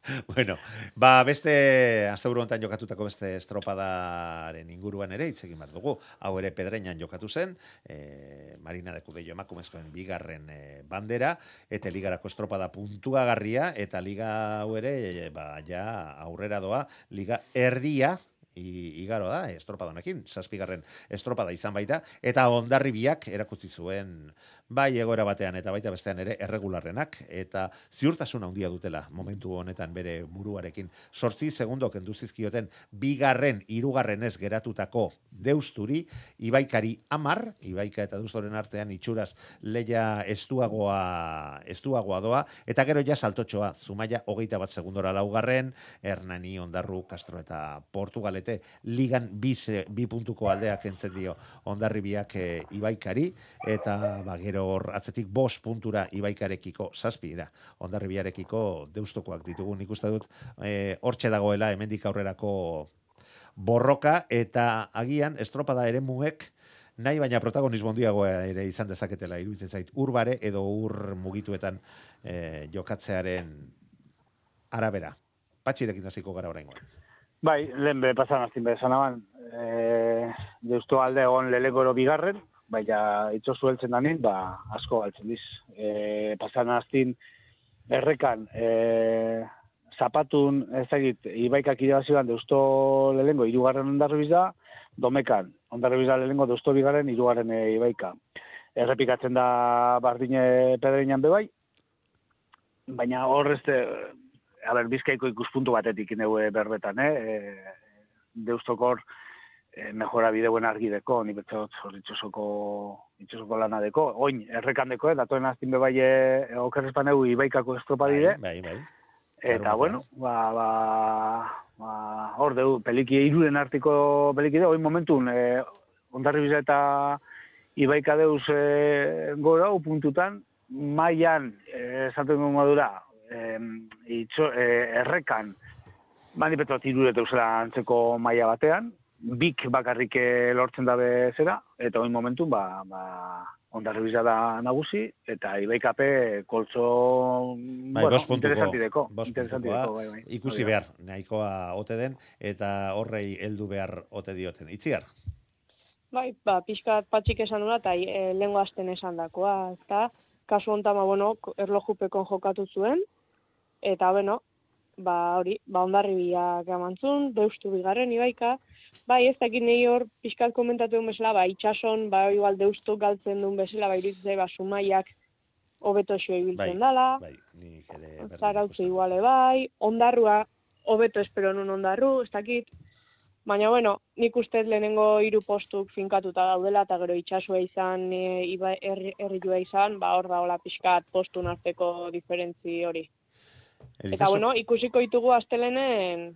Bueno, ba, beste, asteburu honetan jokatutako beste estropadaren inguruan ere hitz egin behar dugu. Hau ere pedreinan jokatu zen, e, Marina de Cudello emakumezkoen bigarren e, bandera, eta ligarako estropada puntuagarria, eta liga hau ere, e, ba, ja aurrera doa, liga erdia, igaro da, estropadonekin, zazpigarren estropada izan baita, eta ondarribiak erakutsi zuen bai egoera batean eta baita bestean ere erregularrenak, eta ziurtasun handia dutela momentu honetan bere buruarekin. Sortzi segundo kendu zizkioten bigarren, hirugarren ez geratutako deusturi, ibaikari amar, ibaika eta deustoren artean itxuraz leia estuagoa, estuagoa doa, eta gero ja saltotxoa, zumaia hogeita bat segundora laugarren, Hernani, Ondarru, Castro eta Portugalete, ligan bi, bi puntuko aldeak entzen dio Ondarribiak e, ibaikari, eta ba, gero hor atzetik bost puntura ibaikarekiko zazpira, Ondarribiarekiko deustokoak ditugu, nik uste dut, e, hortxe dagoela hemendik aurrerako borroka, eta agian estropada ere muek, nahi baina protagonismo handiagoa ere izan dezaketela iruditzen zait urbare edo ur mugituetan e, jokatzearen arabera. Patxirekin hasiko gara oraingoan. bai, lehen be pasan aztin be esan aban, e, deusto alde egon lelegoro bigarren, baina itxosu heltzen danin, ba, asko galtzen diz. E, pasan aztin errekan, e, zapatun, ez dakit, ibaikak irabazioan deusto lehengo irugarren ondarribiz da, domekan, ondarribiz da lehengo deusto bigarren irugarren e, ibaika. Errepikatzen da bardine pedreinan bebai, baina hor ez a ber, bizkaiko ikuspuntu batetik ineue berbetan, eh? E, deustokor e, mejora bideuen argideko, ni betzot hor itxosoko, itxosoko lana deko. Oin, errekandeko, eh? datoen aztin bebai e, okerrespaneu ibaikako estropadide, Bai, bai. Eta, Larunbatean. bueno, ba, ba, ba, hor deu, peliki, iruren artiko peliki deu, oin momentun, e, ondarribiza eta ibaika deuz e, gora, puntutan, maian, esaten du modura, e, itxo, e, errekan, bani betot irure antzeko maila batean, bik bakarrik eh, lortzen dabe zera, eta oin momentun, ba, ba, ondarribiza da nagusi, eta ibaikape koltzo, Bai, puntuko, interesantideko. interesantideko, bai, bai. ikusi behar, nahikoa ote den, eta horrei heldu behar ote dioten. Itziar, Bai, ba, pixka patxik esan duna, eta e, lehengo asten esan dakoa, eta kasu honetan, ba, bueno, ko- erlojupekon jokatu zuen, eta, bueno, ba, hori, ba, ondarri biak emantzun, deustu bigarren, ibaika, bai, ez dakit nahi hor, pixkat komentatu duen bezala, ba, itxason, ba, igual deustu galtzen duen bezala, ba, zait, ba, sumaiak hobeto xo ibiltzen Bai, dala, bai, nik ere Zarautze iguale bai, ondarrua, hobeto espero nun ondarru, ez dakit. Baina, bueno, nik ustez lehenengo hiru postuk finkatuta daudela, eta gero itxasua izan, e, iba, herrilua izan, ba, hor da, hola pixkat postun arteko diferentzi hori. Eta, Elizazu, bueno, ikusiko ditugu astelenen,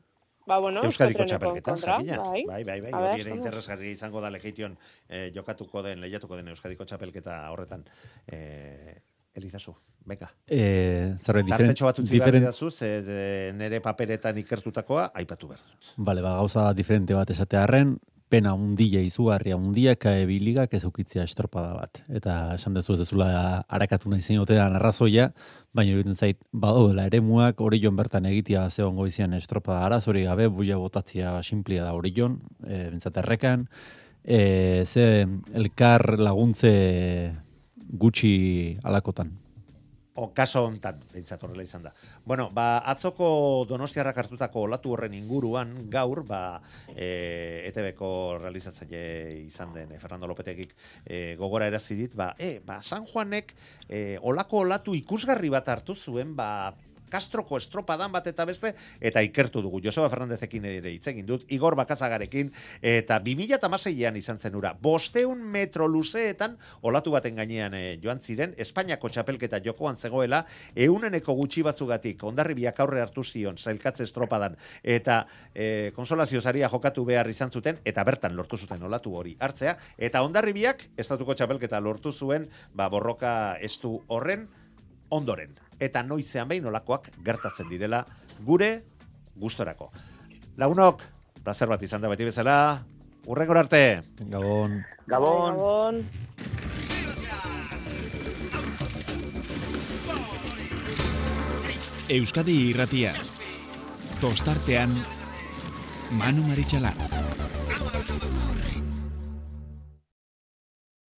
ba, bueno, Euskadiko txapelketan, jakina. bai. Bai, bai, bai, hori ere vamos. interesgarria izango da lekeition eh, jokatuko den, lehiatuko den Euskadiko txapelketa horretan. Eh, Elizazu, beka. E, zerbait diferent, Tartetxo bat utzi diferent, de, nere paperetan ikertutakoa, aipatu behar. dut. Bale, ba, gauza diferente bat esatearren, pena undia izugarria undia kae biligak ez ukitzia estropada bat. Eta esan dezu ez dezula arakatu nahi zein otean arrazoia, baina iruditzen zait, badaudela ere muak hori joan bertan egitea zeon goizian estropada arazori gabe, buia botatzia simplia da hori joan, e, errekan, e, ze elkar laguntze gutxi alakotan. O kaso hontan, behintzat horrela izan da. Bueno, ba, atzoko donostiarrak hartutako olatu horren inguruan, gaur, ba, e, ETB-ko realizatzaile izan den, e, Fernando Lopetegik e, gogora erazi dit, ba, e, ba, San Juanek e, olako olatu ikusgarri bat hartu zuen, ba, Kastroko estropadan bat eta beste, eta ikertu dugu. Joseba Fernandezekin ere hitz egin dut, Igor Bakazagarekin, eta 2006an izan zen ura. Bosteun metro luzeetan, olatu baten gainean eh, joan ziren, Espainiako txapelketa jokoan zegoela, euneneko gutxi batzugatik, ondarribiak aurre hartu zion, zailkatze estropadan, eta eh, konsolazio saria jokatu behar izan zuten, eta bertan lortu zuten olatu hori hartzea, eta ondarribiak, estatuko txapelketa lortu zuen, ba, borroka estu horren, ondoren. Eta noizean behin olakoak gertatzen direla gure gustorako. Lagunok, placer bat izan da beti bezala, urrengor arte! Gabon. Gabon. Gabon. Euskadi irratia. Tostartean, Manu Maritxalara.